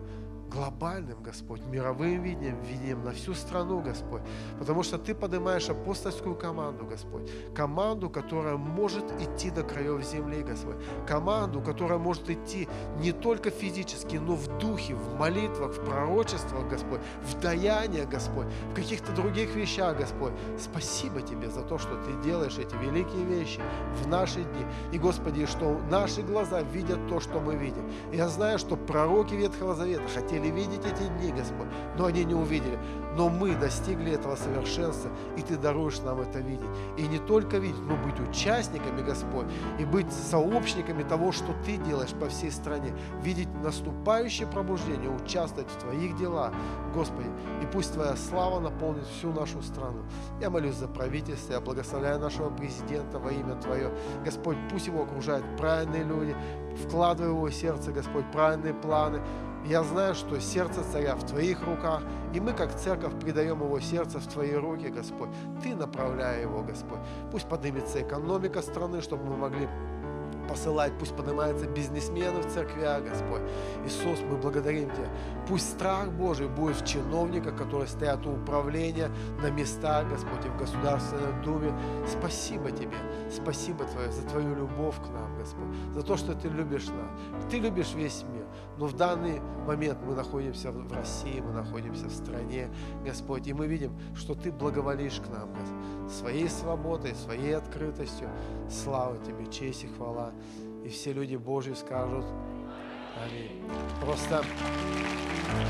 глобальным, Господь, мировым видением, видением на всю страну, Господь. Потому что Ты поднимаешь апостольскую команду, Господь. Команду, которая может идти до краев земли, Господь. Команду, которая может идти не только физически, но в духе, в молитвах, в пророчествах, Господь, в даяниях, Господь, в каких-то других вещах, Господь. Спасибо Тебе за то, что Ты делаешь эти великие вещи в наши дни. И, Господи, что наши глаза видят то, что мы видим. Я знаю, что пророки Ветхого Завета хотели видеть эти дни, Господь, но они не увидели. Но мы достигли этого совершенства, и Ты даруешь нам это видеть. И не только видеть, но быть участниками, Господь, и быть сообщниками того, что Ты делаешь по всей стране. Видеть наступающее пробуждение, участвовать в Твоих делах, Господи. И пусть Твоя слава наполнит всю нашу страну. Я молюсь за правительство, я благословляю нашего президента во имя Твое. Господь, пусть его окружают правильные люди, вкладывай в его сердце, Господь, правильные планы, я знаю, что сердце царя в Твоих руках, и мы, как церковь, предаем его сердце в Твои руки, Господь. Ты направляй его, Господь. Пусть поднимется экономика страны, чтобы мы могли посылать, пусть поднимаются бизнесмены в церквях, Господь. Иисус, мы благодарим Тебя. Пусть страх Божий будет в чиновниках, которые стоят у управления на местах, Господь, и в Государственной Думе. Спасибо Тебе, спасибо Твое за Твою любовь к нам, Господь, за то, что Ты любишь нас. Ты любишь весь мир. Но в данный момент мы находимся в России, мы находимся в стране, Господь, и мы видим, что Ты благоволишь к нам, Господь, своей свободой, своей открытостью. Слава Тебе, честь и хвала. И все люди Божьи скажут Аминь. Просто э,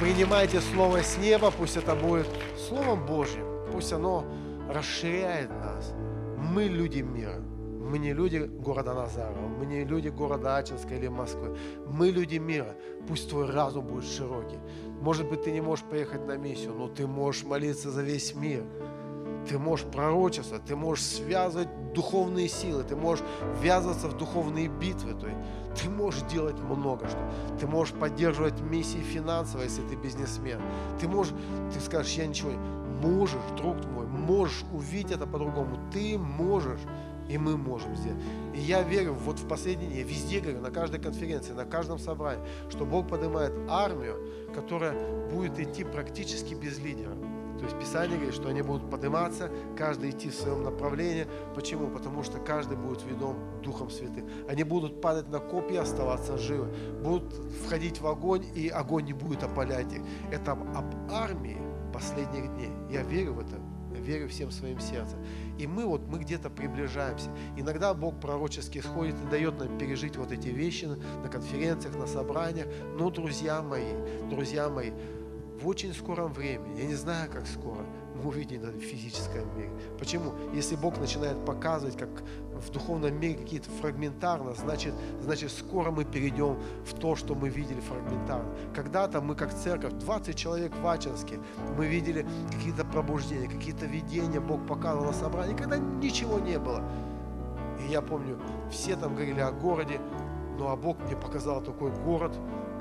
принимайте Слово с неба, пусть это будет Словом Божьим, пусть оно расширяет нас. Мы люди мира. Мы не люди города Назарова, мы не люди города Ачинска или Москвы. Мы люди мира. Пусть твой разум будет широкий. Может быть, ты не можешь поехать на миссию, но ты можешь молиться за весь мир. Ты можешь пророчествовать, ты можешь связывать духовные силы, ты можешь ввязываться в духовные битвы. То есть ты можешь делать много что. Ты можешь поддерживать миссии финансово, если ты бизнесмен. Ты можешь, ты скажешь, я ничего не... Можешь, друг мой, можешь увидеть это по-другому. Ты можешь. И мы можем сделать. И я верю, вот в последние дни, я везде говорю, на каждой конференции, на каждом собрании, что Бог поднимает армию, которая будет идти практически без лидера. То есть Писание говорит, что они будут подниматься, каждый идти в своем направлении. Почему? Потому что каждый будет ведом Духом Святым. Они будут падать на копья, оставаться живы. Будут входить в огонь, и огонь не будет опалять их. Это об армии последних дней. Я верю в это верю всем своим сердцем. И мы вот, мы где-то приближаемся. Иногда Бог пророчески сходит и дает нам пережить вот эти вещи на конференциях, на собраниях. Но, друзья мои, друзья мои, в очень скором времени, я не знаю, как скоро, мы увидим это в физическом мире. Почему? Если Бог начинает показывать, как в духовном мире какие-то фрагментарно, значит, значит, скоро мы перейдем в то, что мы видели фрагментарно. Когда-то мы, как церковь, 20 человек в Ачинске, мы видели какие-то пробуждения, какие-то видения, Бог показывал на собрании, когда ничего не было. И я помню, все там говорили о городе, ну а Бог мне показал такой город,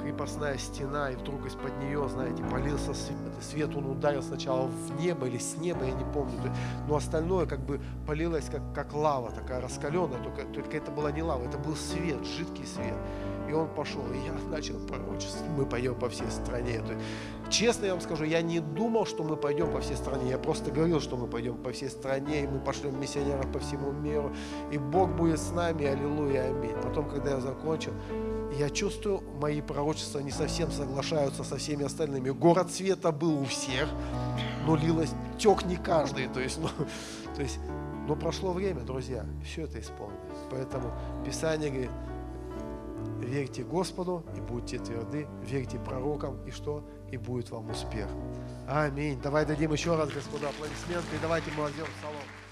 крепостная стена, и вдруг из-под нее, знаете, полился свет. Свет он ударил сначала в небо или с неба, я не помню. Но остальное как бы полилось как, как лава, такая раскаленная, только, только это была не лава, это был свет, жидкий свет. И он пошел, и я начал пророчествовать. Мы пойдем по всей стране. Честно я вам скажу, я не думал, что мы пойдем по всей стране. Я просто говорил, что мы пойдем по всей стране, и мы пошлем миссионеров по всему миру. И Бог будет с нами, аллилуйя, аминь. Потом, когда я закончил, я чувствую, мои пророчества не совсем соглашаются со всеми остальными. Город света был у всех, но лилось, тек не каждый. То есть, ну, то есть, но прошло время, друзья, все это исполнилось. Поэтому Писание говорит, верьте Господу и будьте тверды, верьте пророкам, и что? И будет вам успех. Аминь. Давай дадим еще раз Господу аплодисменты, и давайте мы возьмем салон.